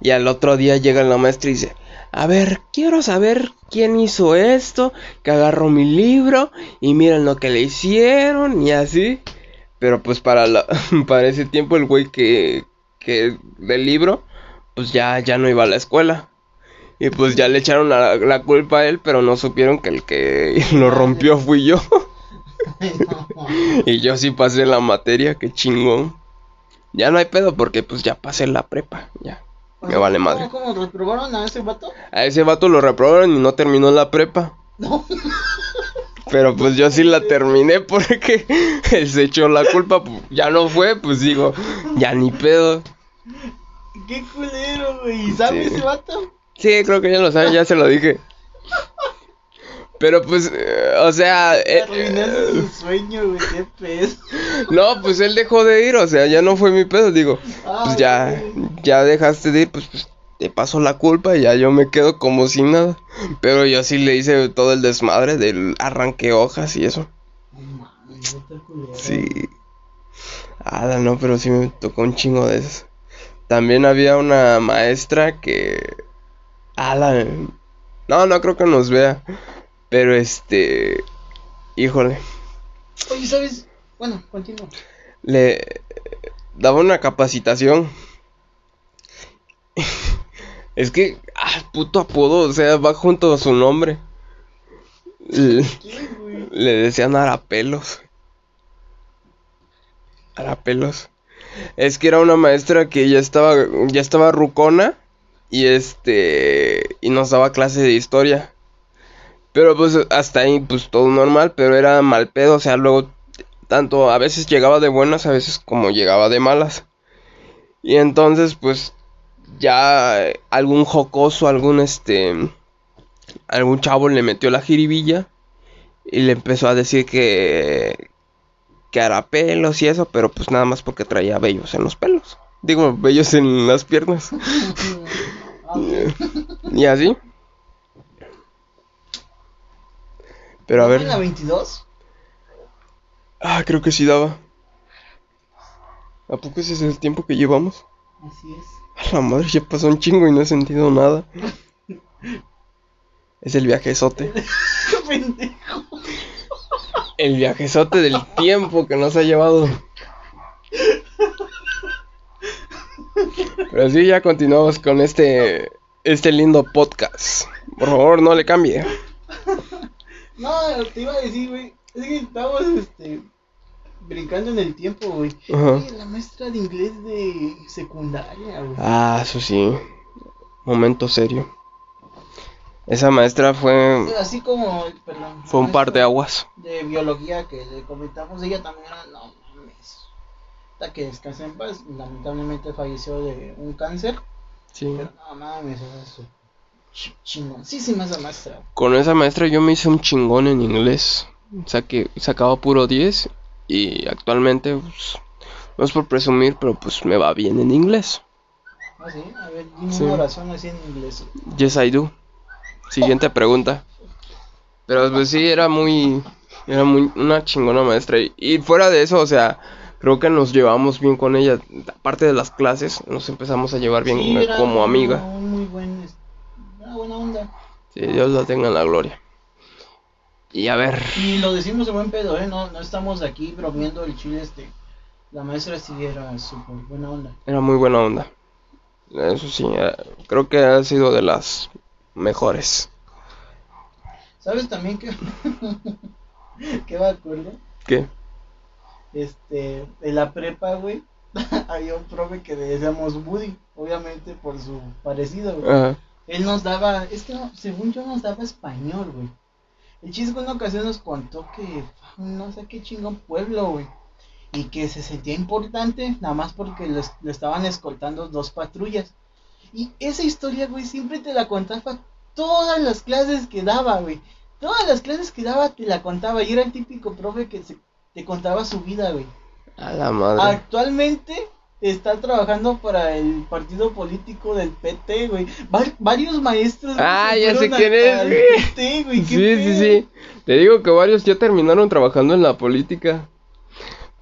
Y al otro día llega la maestra y dice, a ver, quiero saber quién hizo esto, que agarró mi libro y miren lo que le hicieron y así. Pero pues para, la, *laughs* para ese tiempo el güey que, que del libro, pues ya, ya no iba a la escuela. Y pues ya le echaron la, la culpa a él, pero no supieron que el que *laughs* lo rompió fui yo. *laughs* Y yo sí pasé la materia, qué chingón. Ya no hay pedo porque pues ya pasé la prepa, ya. Me vale madre. ¿Cómo, cómo reprobaron a ese vato? A ese vato lo reprobaron y no terminó la prepa. No. *laughs* Pero pues yo sí la terminé porque *laughs* él se echó la culpa, pues, ya no fue, pues digo, ya ni pedo. Qué culero, güey. ¿Sabes ese vato? Sí, creo que ya lo sabe, ya se lo dije. Pero pues, eh, o sea... Eh, su sueño, güey, qué pedo. No, pues él dejó de ir, o sea, ya no fue mi pedo, digo. pues ya, ya dejaste de ir, pues, pues te paso la culpa y ya yo me quedo como sin nada. Pero yo sí le hice todo el desmadre del arranque hojas y eso. Sí. Ah, no, pero sí me tocó un chingo de eso. También había una maestra que... Ah, No, no creo que nos vea. Pero este... Híjole. Oye, ¿sabes? Bueno, continúa. Le daba una capacitación. *laughs* es que, ah, puto apodo, o sea, va junto a su nombre. Le, le decían Arapelos. Arapelos. Es que era una maestra que ya estaba, ya estaba rucona y este, y nos daba clase de historia. Pero pues hasta ahí pues todo normal, pero era mal pedo, o sea, luego tanto a veces llegaba de buenas, a veces como llegaba de malas. Y entonces pues ya algún jocoso, algún este algún chavo le metió la jiribilla y le empezó a decir que que hará pelos y eso, pero pues nada más porque traía vellos en los pelos. Digo, vellos en las piernas. *laughs* *laughs* y así. Pero a ver. ¿En la 22? Ah, creo que sí daba. ¿A poco ese es el tiempo que llevamos? Así es. A la madre, ya pasó un chingo y no he sentido nada. es el viajezote. *laughs* Pendejo. El viajezote del tiempo que nos ha llevado. Pero sí, ya continuamos con este, este lindo podcast. Por favor, no le cambie. No, te iba a decir, güey. Es que estamos, este, brincando en el tiempo, güey. La maestra de inglés de secundaria, güey. Ah, eso sí. Momento serio. Esa maestra fue. Así como, perdón. Fue un par de aguas. De biología que le comentamos, ella también era. No mames. Hasta que descanse en paz. Lamentablemente falleció de un cáncer. Sí. Pero no mames, su chingoncísima esa maestra. Con esa maestra yo me hice un chingón en inglés. O sea que sacaba puro 10 y actualmente, pues, no es por presumir, pero pues me va bien en inglés. Ah, sí, a ver, dime una oración así en inglés. Yes, I do. Siguiente pregunta. Pero pues sí, era muy, era muy, una chingona maestra. Y, fuera de eso, o sea, creo que nos llevamos bien con ella. Aparte de las clases, nos empezamos a llevar bien como amiga. Muy buen, una buena onda. Sí, Dios la tenga en la gloria. Y a ver. Y lo decimos de buen pedo, ¿eh? No, no estamos aquí bromeando el chile este. La maestra sí era súper buena onda. Era muy buena onda. Eso sí, eh, creo que ha sido de las mejores. ¿Sabes también que... *laughs* ¿Qué me acuerdo? ¿Qué? Este, en la prepa, güey, *laughs* había un profe que le decíamos Woody, obviamente por su parecido, güey. Él nos daba, es que según yo nos daba español, güey. El chisco en una ocasión nos contó que no sé qué chingón pueblo, güey. Y que se sentía importante nada más porque le, estaban escoltando dos patrullas. Y esa historia, güey, siempre te la contaba todas las clases que daba, güey. Todas las clases que daba te la contaba. Y era el típico profe que se, te contaba su vida, güey. A la madre. Actualmente está trabajando para el partido político del PT, güey. varios maestros. Ah, ya sé quién es. PT, güey. Sí, sí, sí. Te digo que varios ya terminaron trabajando en la política.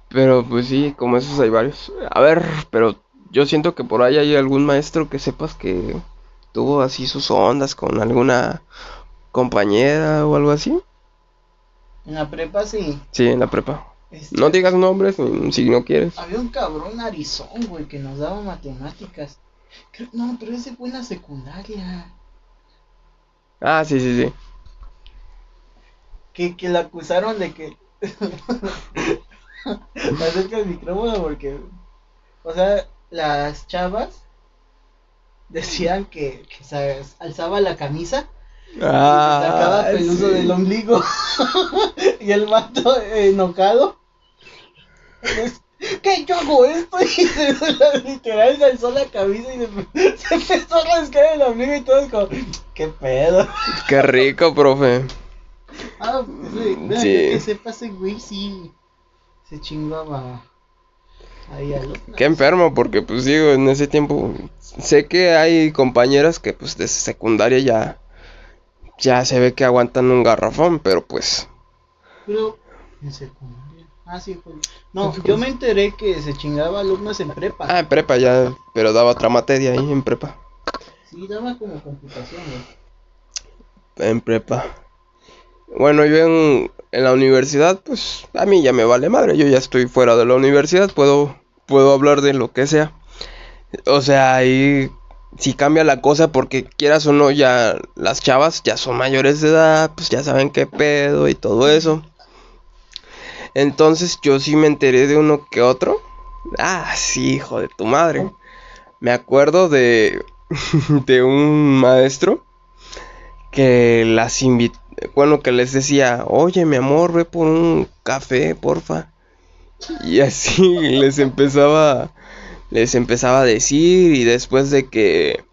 Pero pues sí, como esos hay varios. A ver, pero yo siento que por ahí hay algún maestro que sepas que tuvo así sus ondas con alguna compañera o algo así. En la prepa sí. Sí, en la prepa. Este, no digas nombres si no quieres. Había un cabrón narizón, güey, que nos daba matemáticas. no, pero ese fue en la secundaria. Ah, sí, sí, sí. Que, que le acusaron de que. *laughs* acerca el micrófono porque. O sea, las chavas decían que, que se alzaba la camisa Ah, y sacaba peluso del ombligo. *laughs* y el vato enojado. *laughs* ¿Qué? Yo hago esto *laughs* y se, literal se alzó la camisa y se, *laughs* se empezó a rascar el ombligo y todo es como, ¿qué pedo? Qué rico, profe. Ah, sí. sí. Que sepa ese güey, sí. Se chingaba. Ahí Qué enfermo, porque pues digo, en ese tiempo sé que hay compañeras que pues desde secundaria ya ya se ve que aguantan un garrafón, pero pues pero en secundaria. Ah, sí, pues. No, yo me enteré que se chingaba alumnos en prepa. Ah, en prepa ya, pero daba otra materia ahí en prepa. Sí, daba como computación, En prepa. Bueno, yo en, en la universidad, pues a mí ya me vale madre, yo ya estoy fuera de la universidad, puedo, puedo hablar de lo que sea. O sea, ahí si cambia la cosa porque quieras o no, ya las chavas ya son mayores de edad, pues ya saben qué pedo y todo eso. Entonces yo sí me enteré de uno que otro. Ah, sí, hijo de tu madre. Me acuerdo de, *laughs* de un maestro que las invitó, bueno, que les decía, oye mi amor, ve por un café, porfa. Y así *laughs* les empezaba, les empezaba a decir y después de que,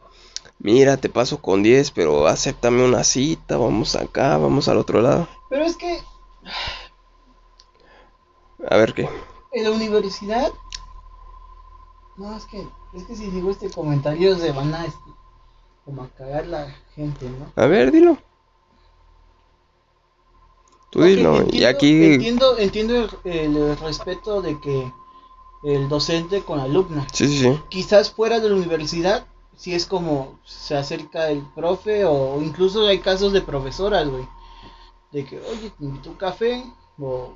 mira, te paso con 10, pero acéptame una cita, vamos acá, vamos al otro lado. Pero es que a ver qué. En la universidad. No, es que, es que si digo este comentario se van a este, como a cagar la gente, ¿no? A ver, dilo. Tú dilo. y aquí. Entiendo, entiendo el, respeto de que el docente con alumna. Sí, sí, sí. Quizás fuera de la universidad, si es como se acerca el profe, o incluso hay casos de profesoras, güey. De que, oye, te invito un café, o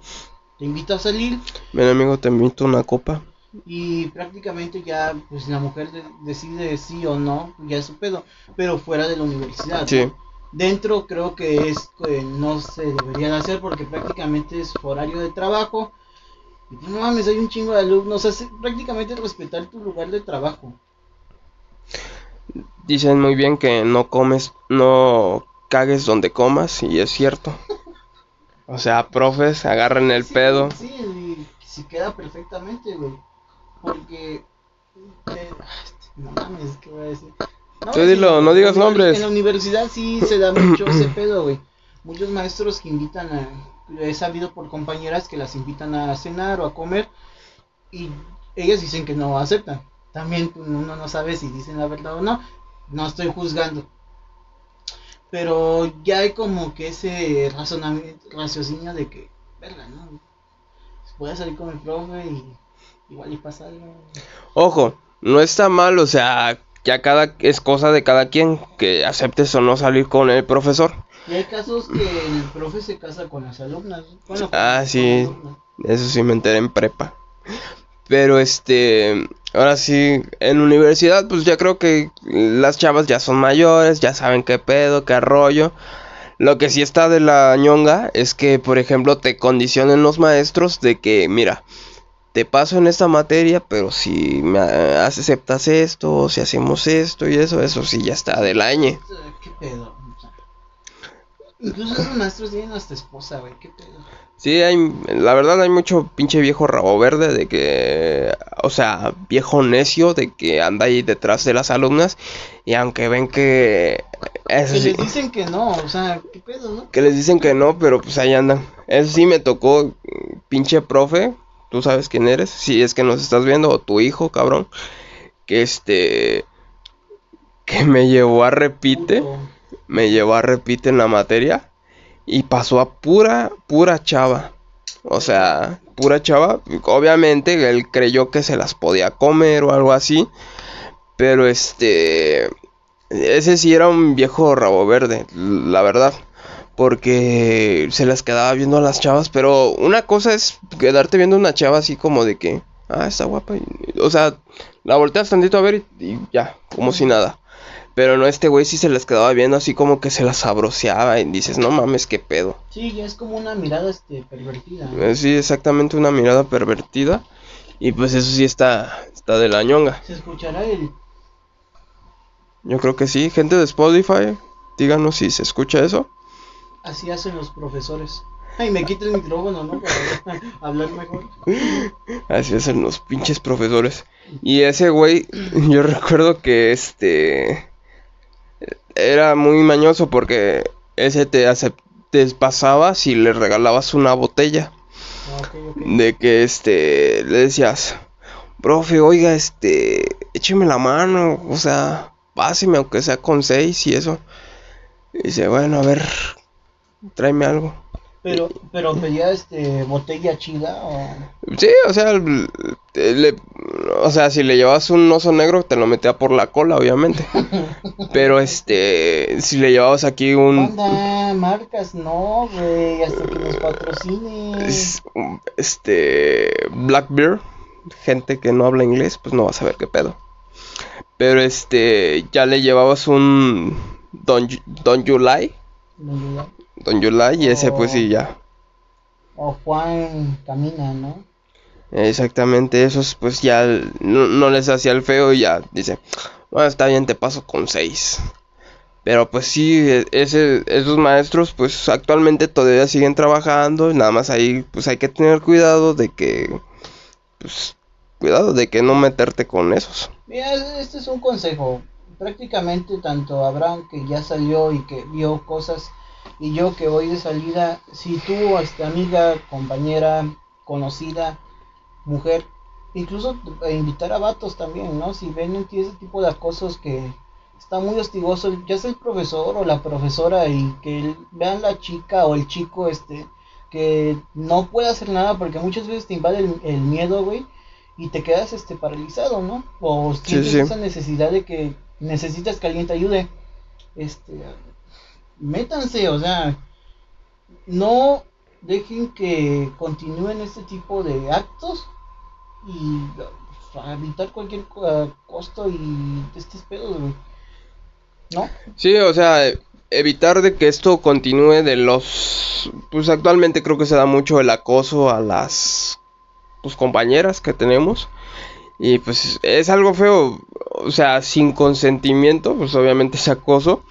te invito a salir. Ven amigo, te invito a una copa. Y prácticamente ya, pues la mujer decide sí o no, ya es su pedo, pero fuera de la universidad. Sí. Dentro creo que es que no se debería de hacer porque prácticamente es horario de trabajo. Y pues no mames, hay un chingo de alumnos, o sea, prácticamente respetar tu lugar de trabajo. Dicen muy bien que no comes, no cagues donde comas, y es cierto. *laughs* O sea, profes, agarren el pedo. Sí, si queda perfectamente, güey. Porque. Eh, no mames, ¿qué voy a decir? No, Tú dilo, no digas nombres. En la universidad sí se da mucho *clears throat* ese pedo, güey. Muchos maestros que invitan a. He sabido por compañeras que las invitan a cenar o a comer. Y ellas dicen que no aceptan. También uno no sabe si dicen la verdad o no. No estoy juzgando pero ya hay como que ese razonamiento, raciocinio de que, verga, ¿no? Voy a salir con el profe y igual y pasa algo. Ojo, no está mal, o sea, ya cada es cosa de cada quien que aceptes o no salir con el profesor. Y hay casos que el profe se casa con las alumnas. ah, sí, eso sí me enteré en prepa. Pero este, ahora sí, en universidad, pues ya creo que las chavas ya son mayores, ya saben qué pedo, qué rollo. Lo que sí está de la ñonga es que, por ejemplo, te condicionen los maestros de que, mira, te paso en esta materia, pero si me aceptas esto, si hacemos esto y eso, eso sí ya está del año. ¿Qué pedo? Incluso los maestros tienen hasta esposa, güey, qué pedo. Sí, hay, la verdad hay mucho pinche viejo rabo verde de que, o sea, viejo necio de que anda ahí detrás de las alumnas y aunque ven que... Que les dicen que no, o sea, qué pedo, ¿no? Que les dicen que no, pero pues ahí andan. Eso sí me tocó, pinche profe, tú sabes quién eres, si es que nos estás viendo, o tu hijo, cabrón, que este... que me llevó a repite, me llevó a repite en la materia y pasó a pura, pura chava. O sea, pura chava. Obviamente él creyó que se las podía comer o algo así. Pero este... Ese sí era un viejo rabo verde, la verdad. Porque se las quedaba viendo a las chavas. Pero una cosa es quedarte viendo a una chava así como de que... Ah, está guapa. O sea, la volteas tantito a ver y ya, como si nada. Pero no, este güey sí se les quedaba viendo así como que se las sabroseaba y dices, no mames, qué pedo. Sí, es como una mirada este, pervertida. Eh, sí, exactamente una mirada pervertida. Y pues eso sí está, está de la ñonga. ¿Se escuchará el...? Yo creo que sí, gente de Spotify. díganos si se escucha eso. Así hacen los profesores. Ay, me quita el micrófono, ¿no? Para *laughs* hablar mejor. *laughs* Así hacen los pinches profesores. Y ese güey, *laughs* yo recuerdo que este era muy mañoso porque ese te, te pasaba si le regalabas una botella. Ah, de que este le decías, profe, oiga, este, écheme la mano, o sea, páseme aunque sea con seis y eso. Y dice, bueno, a ver, tráeme algo. Pero, pero pedía este botella chida o. Sí, o sea, le, o sea, si le llevabas un oso negro te lo metía por la cola, obviamente. *laughs* pero este, si le llevabas aquí un. marcas, no, güey, hasta que nos patrocine. Este, Blackbeard, gente que no habla inglés, pues no va a saber qué pedo. Pero este, ya le llevabas un Don, Don July. Don Don Yulai y ese pues sí ya. O Juan Camina, ¿no? Exactamente, esos pues ya no, les hacía el feo y ya dice, bueno, está bien, te paso con seis. Pero pues sí, e, ese, esos maestros pues actualmente todavía siguen trabajando, nada más ahí pues hay que tener cuidado de que, pues, cuidado de que no meterte con esos. Mira, este es un consejo, prácticamente tanto Abraham que ya salió y que vio cosas y yo que voy de salida, si tú, esta amiga, compañera, conocida, mujer, incluso invitar a vatos también, ¿no? Si ven en ti ese tipo de acosos que está muy hostigoso, ya sea el profesor o la profesora y que vean la chica o el chico, este, que no puede hacer nada porque muchas veces te invade el, miedo, güey, y te quedas, este, paralizado, ¿no? O tienes esa necesidad de que necesitas que alguien te ayude. Este, métanse, o sea, no dejen que continúen este tipo de actos y para evitar cualquier costo y estos pedos, ¿No? Sí, o sea, evitar de que esto continúe de los pues actualmente creo que se da mucho el acoso a las pues compañeras que tenemos. Y pues es algo feo, o sea, sin consentimiento, pues obviamente es acoso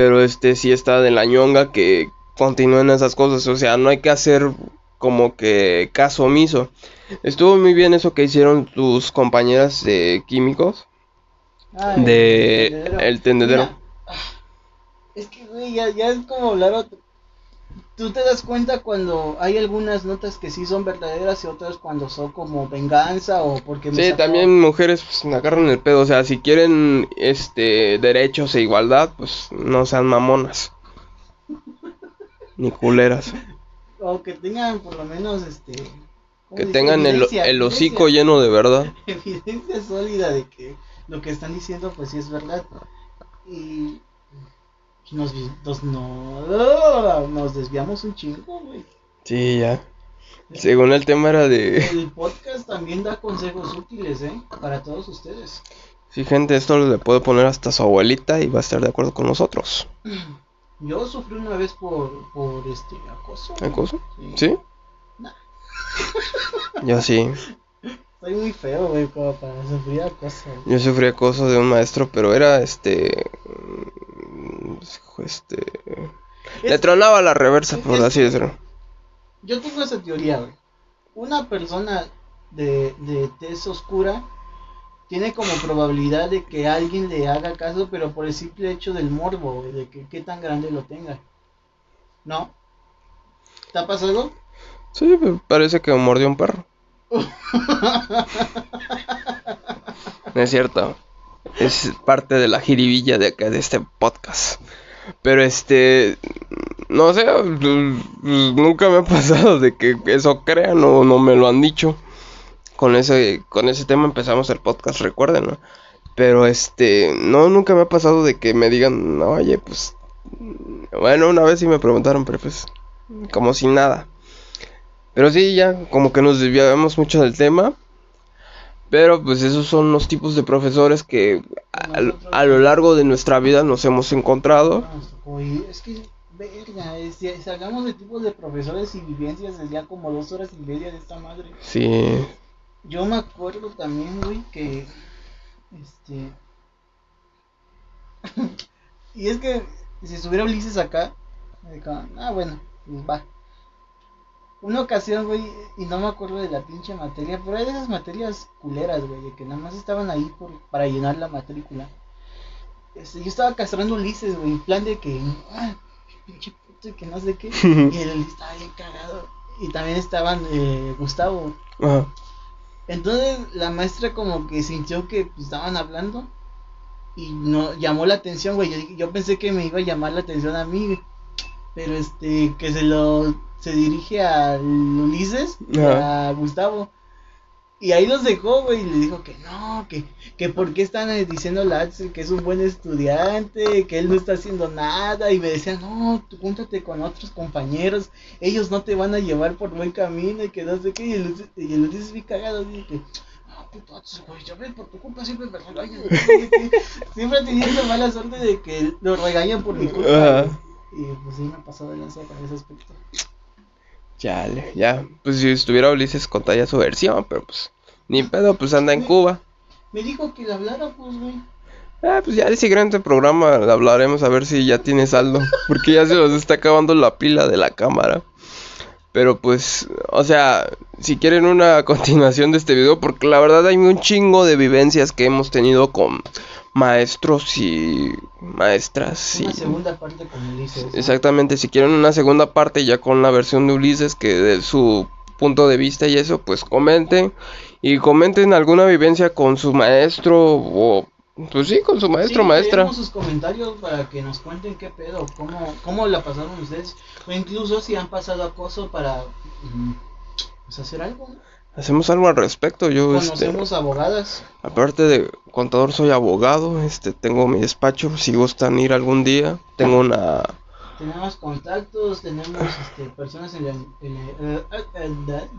pero este sí está de la ñonga que continúen esas cosas. O sea, no hay que hacer como que caso omiso. Estuvo muy bien eso que hicieron tus compañeras de químicos. de el tendedero. es que, güey, ya, ya es como hablar tú te das cuenta cuando hay algunas notas que sí son verdaderas y otras cuando son como venganza o porque Sí, también mujeres pues me agarran el pedo, o sea, si quieren este derechos e igualdad, pues no sean mamonas. Ni culeras. O que tengan por lo menos este que tengan el, el hocico lleno de verdad. *laughs* Evidencia sólida de que lo que están diciendo pues sí es verdad. Y nos, no, nos desviamos un chingo, güey. Sí, ya. Según el tema era de... El podcast también da consejos útiles, ¿eh? Para todos ustedes. Sí, gente, esto le puede poner hasta su abuelita y va a estar de acuerdo con nosotros. *clears throat* Yo sufrí una vez por, por este acoso. ¿Acoso? ¿Sí? Yo sí. *laughs* Soy muy feo, güey, como para sufrir acoso. Yo sufrí acoso de un maestro, pero era este este... Le tronaba la reversa, por así decirlo. Yo tengo esa teoría, güey. Una persona de, de tez oscura tiene como probabilidad de que alguien le haga caso, pero por el simple hecho del morbo, de que qué tan grande lo tenga. ¿No? ¿Te ha pasado? Sí, parece que mordió un perro. No es cierto. Es parte de la jiribilla de acá de este podcast. Pero este, no sé, nunca me ha pasado de que eso crean o no me lo han dicho. Con ese, con ese tema empezamos el podcast, recuerden, ¿no? Pero este, no, nunca me ha pasado de que me digan, oye, pues, bueno, una vez sí me preguntaron, pero pues, como si nada. Pero sí, ya, como que nos desviamos mucho del tema. Pero pues esos son los tipos de profesores que a, lo largo de nuestra vida nos hemos encontrado. es que, verga, si salgamos de tipos de profesores y vivencias, sería como dos horas y media de esta madre. Sí. Yo me acuerdo también, güey, que, este... *laughs* y es que si estuviera Ulises acá, ah, bueno, pues va. Una ocasión, güey, y no me acuerdo de la pinche materia, pero hay de esas materias culeras, güey, de que nada más estaban ahí por, para llenar la matrícula. Este, yo estaba castrando Ulises, güey, en plan de que, ah, pinche puto, que no sé qué. *laughs* y él estaba bien cagado. Y también estaban eh, Gustavo. Entonces la maestra como que sintió que pues, estaban hablando y no llamó la atención, güey. Yo, yo, pensé que me iba a llamar la atención a mí, pero este que se lo se dirige a Ulises, a Gustavo. Y ahí los dejó, güey, y le dijo que no, que, que por qué están eh, diciendo a Axel que es un buen estudiante, que él no está haciendo nada, y me decía, no, tú júntate con otros compañeros, ellos no te van a llevar por buen camino, y que no sé qué, y el, y el Ulises cagado, y que, no, puto Axel, güey, ves, por tu culpa siempre me regañan, *laughs* siempre teniendo mala suerte de que lo regañan por mi culpa, y pues sí me ha pasado de lanza con ese aspecto. Chale, ya. Pues si estuviera Ulises contaría su versión, pero pues ni pedo, pues anda en Cuba. Me dijo que le hablara, pues, güey. Ah, pues ya el siguiente programa le hablaremos a ver si ya tiene saldo. *laughs* Porque ya se nos está acabando la pila de la cámara. Pero pues, o sea, si quieren una *laughs* continuación de este video, porque la verdad hay un chingo de vivencias que hemos tenido con maestros y maestras. Una segunda parte con Ulises. Exactamente, si quieren una segunda parte ya con la versión de Ulises, que de su punto de vista y eso, pues comenten. Y comenten alguna vivencia con su maestro o pues sí, con su maestro, maestra. sus comentarios para que nos cuenten qué pedo, cómo, cómo la pasaron ustedes, o incluso si han pasado acoso para mm, pues, hacer algo. Hacemos algo al respecto, yo este, conocemos abogadas. Aparte de contador soy abogado, este tengo mi despacho, si gustan ir algún día, tengo una tenemos contactos, tenemos este, personas en, el, eh, eh,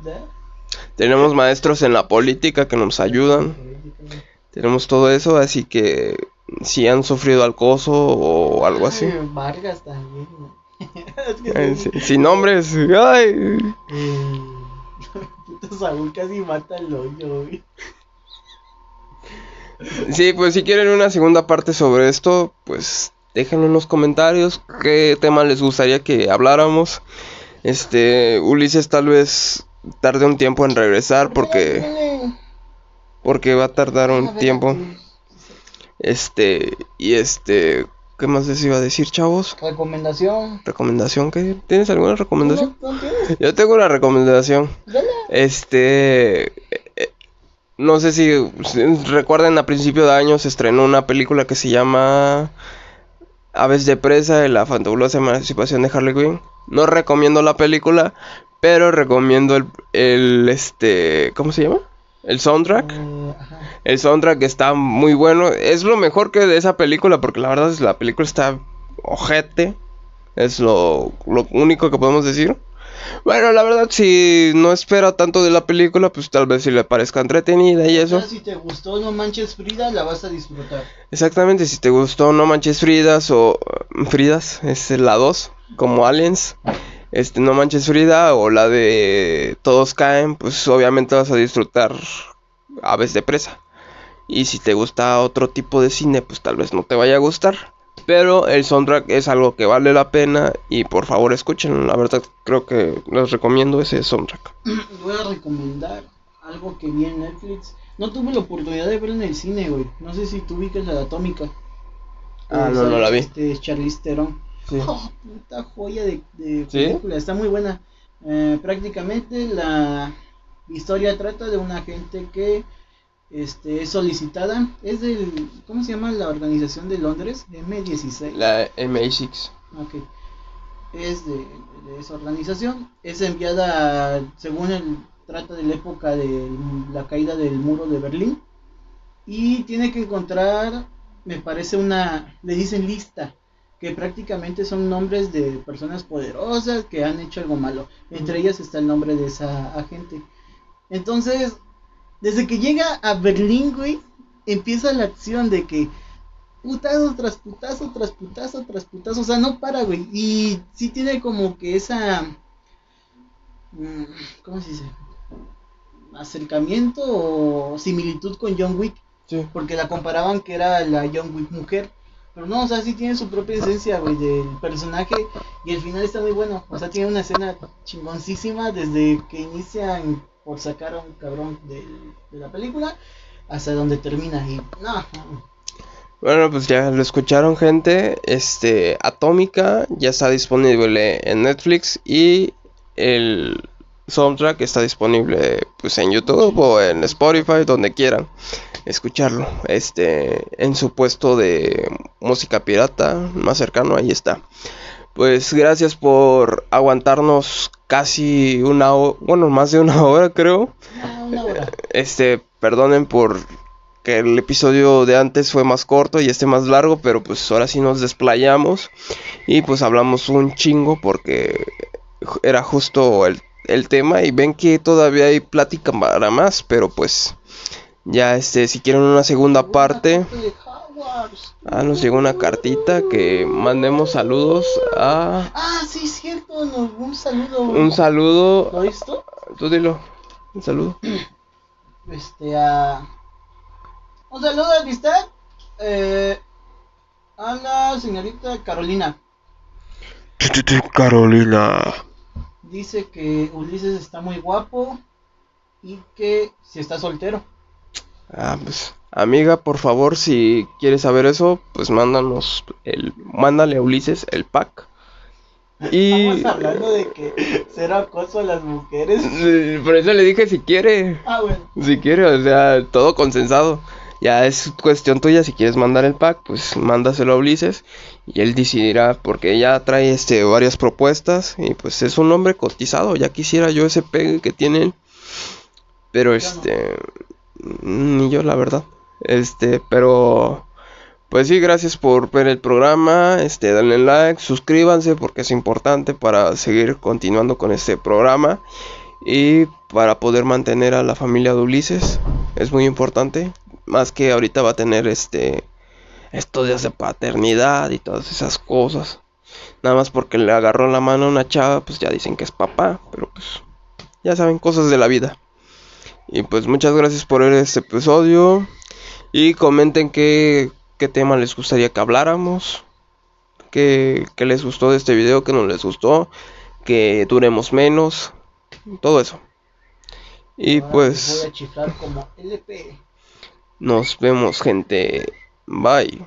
eh, tenemos maestros en la política que nos ayudan. Tenemos todo eso, así que si han sufrido acoso o algo así. Vargas también. *laughs* sin, nombres. Ay. Puto Saúl casi mata el hoyo, Sí, pues si quieren una segunda parte sobre esto, pues déjenlo en los comentarios qué tema les gustaría que habláramos. Este, Ulises tal vez tarde un tiempo en regresar porque porque va a tardar un tiempo. Este, y este, ¿qué más les iba a decir, chavos? Recomendación. ¿Recomendación qué? ¿Tienes alguna recomendación? *laughs* Yo tengo una recomendación. Este, eh, no sé si recuerden a principio de año se estrenó una película que se llama Aves de presa la fantabulosa emancipación de Harley Quinn. No recomiendo la película, pero recomiendo el, el este, ¿cómo se llama? El soundtrack. Eh, el soundtrack está muy bueno. Es lo mejor que de esa película, porque la verdad es la película está ojete. Es lo, lo único que podemos decir. Bueno, la verdad, si no espera tanto de la película, pues tal vez si le parezca entretenida y eso. Si te gustó No Manches Frida, la vas a disfrutar. Exactamente, si te gustó No Manches Fridas o Fridas, es la 2, como Aliens este No Manches Frida o la de Todos Caen, pues obviamente vas a disfrutar Aves de Presa. Y si te gusta otro tipo de cine, pues tal vez no te vaya a gustar. Pero el soundtrack es algo que vale la pena y por favor escuchen. La verdad creo que les recomiendo ese soundtrack. *clears throat* Voy a recomendar algo que vi en Netflix. No tuve la oportunidad de ver en el cine, güey. No sé si tú ubicas la de Atómica. Ah, no, no la vi. Este es Charlize Theron. *laughs* Oh, puta joya de, película, está muy buena. Eh, prácticamente la historia trata de una gente que este, es solicitada. Es del. ¿Cómo se llama la organización de Londres? M16. La MI6. Ok. Es de, esa organización. Es enviada, según el trata de la época de la caída del muro de Berlín. Y tiene que encontrar, me parece una. Le dicen lista que prácticamente son nombres de personas poderosas que han hecho algo malo. Entre ellas está el nombre de esa agente. Entonces, desde que llega a Berlín, güey, empieza la acción de que putazo tras putazo, tras putazo, tras putazo, o sea, no para, güey. Y sí tiene como que esa... Mm, ¿Cómo se dice? Acercamiento o similitud con John Wick. Porque la comparaban que era la John Wick mujer Pero no, o sea, sí tiene su propia esencia, güey, del personaje. Y el final está muy bueno. O sea, tiene una escena chingoncísima desde que inician por sacar a un cabrón de, de la película hasta donde termina. Y no. Bueno, pues ya lo escucharon, gente. Este, Atómica ya está disponible en Netflix y el soundtrack está disponible pues en YouTube o en Spotify, donde quieran escucharlo. Este, en su puesto de música pirata más cercano, ahí está. Pues gracias por aguantarnos casi una hora, bueno, más de una *laughs* hora creo. Ah, una hora. Este, perdonen por que el episodio de antes fue más corto y este más largo, pero pues ahora sí nos desplayamos y pues hablamos un chingo porque era justo el, el tema y ven que todavía hay plática para más, pero pues ya este si quieren una segunda parte Ah, nos llegó una cartita que mandemos saludos a. Ah, sí, cierto, un saludo. Un saludo. ¿Lo visto? Tú dilo. Un saludo. *clears throat* Este, a. Un saludo a amistad. Eh, a la señorita Carolina. Carolina. Dice que Ulises está muy guapo y que si está soltero. Ah, pues, amiga, por favor, si quieres saber eso, pues mándanos el, mándale a Ulises el pack. Y Estamos hablando de que cero acoso a las mujeres. por eso le dije si quiere, Ah, bueno. si quiere, o sea, todo consensado. Ya es cuestión tuya si quieres mandar el pack, pues mándaselo a Ulises y él decidirá porque ya trae este varias propuestas y pues es un hombre cotizado, ya quisiera yo ese pegue que tiene él. Pero este ni yo la verdad. Este, pero pues sí, gracias por ver el programa, este denle like, suscríbanse porque es importante para seguir continuando con este programa y para poder mantener a la familia de Ulises, es muy importante, más que ahorita va a tener este estudios de paternidad y todas esas cosas. Nada más porque le agarró la mano a una chava, pues ya dicen que es papá, pero pues ya saben cosas de la vida. Y pues muchas gracias por ver este episodio. Y comenten qué, qué tema les gustaría que habláramos. Qué, qué les gustó de este video, qué no les gustó. Que duremos menos. Todo eso. Y Ahora pues Voy a chiflar como LP. nos vemos gente. Bye.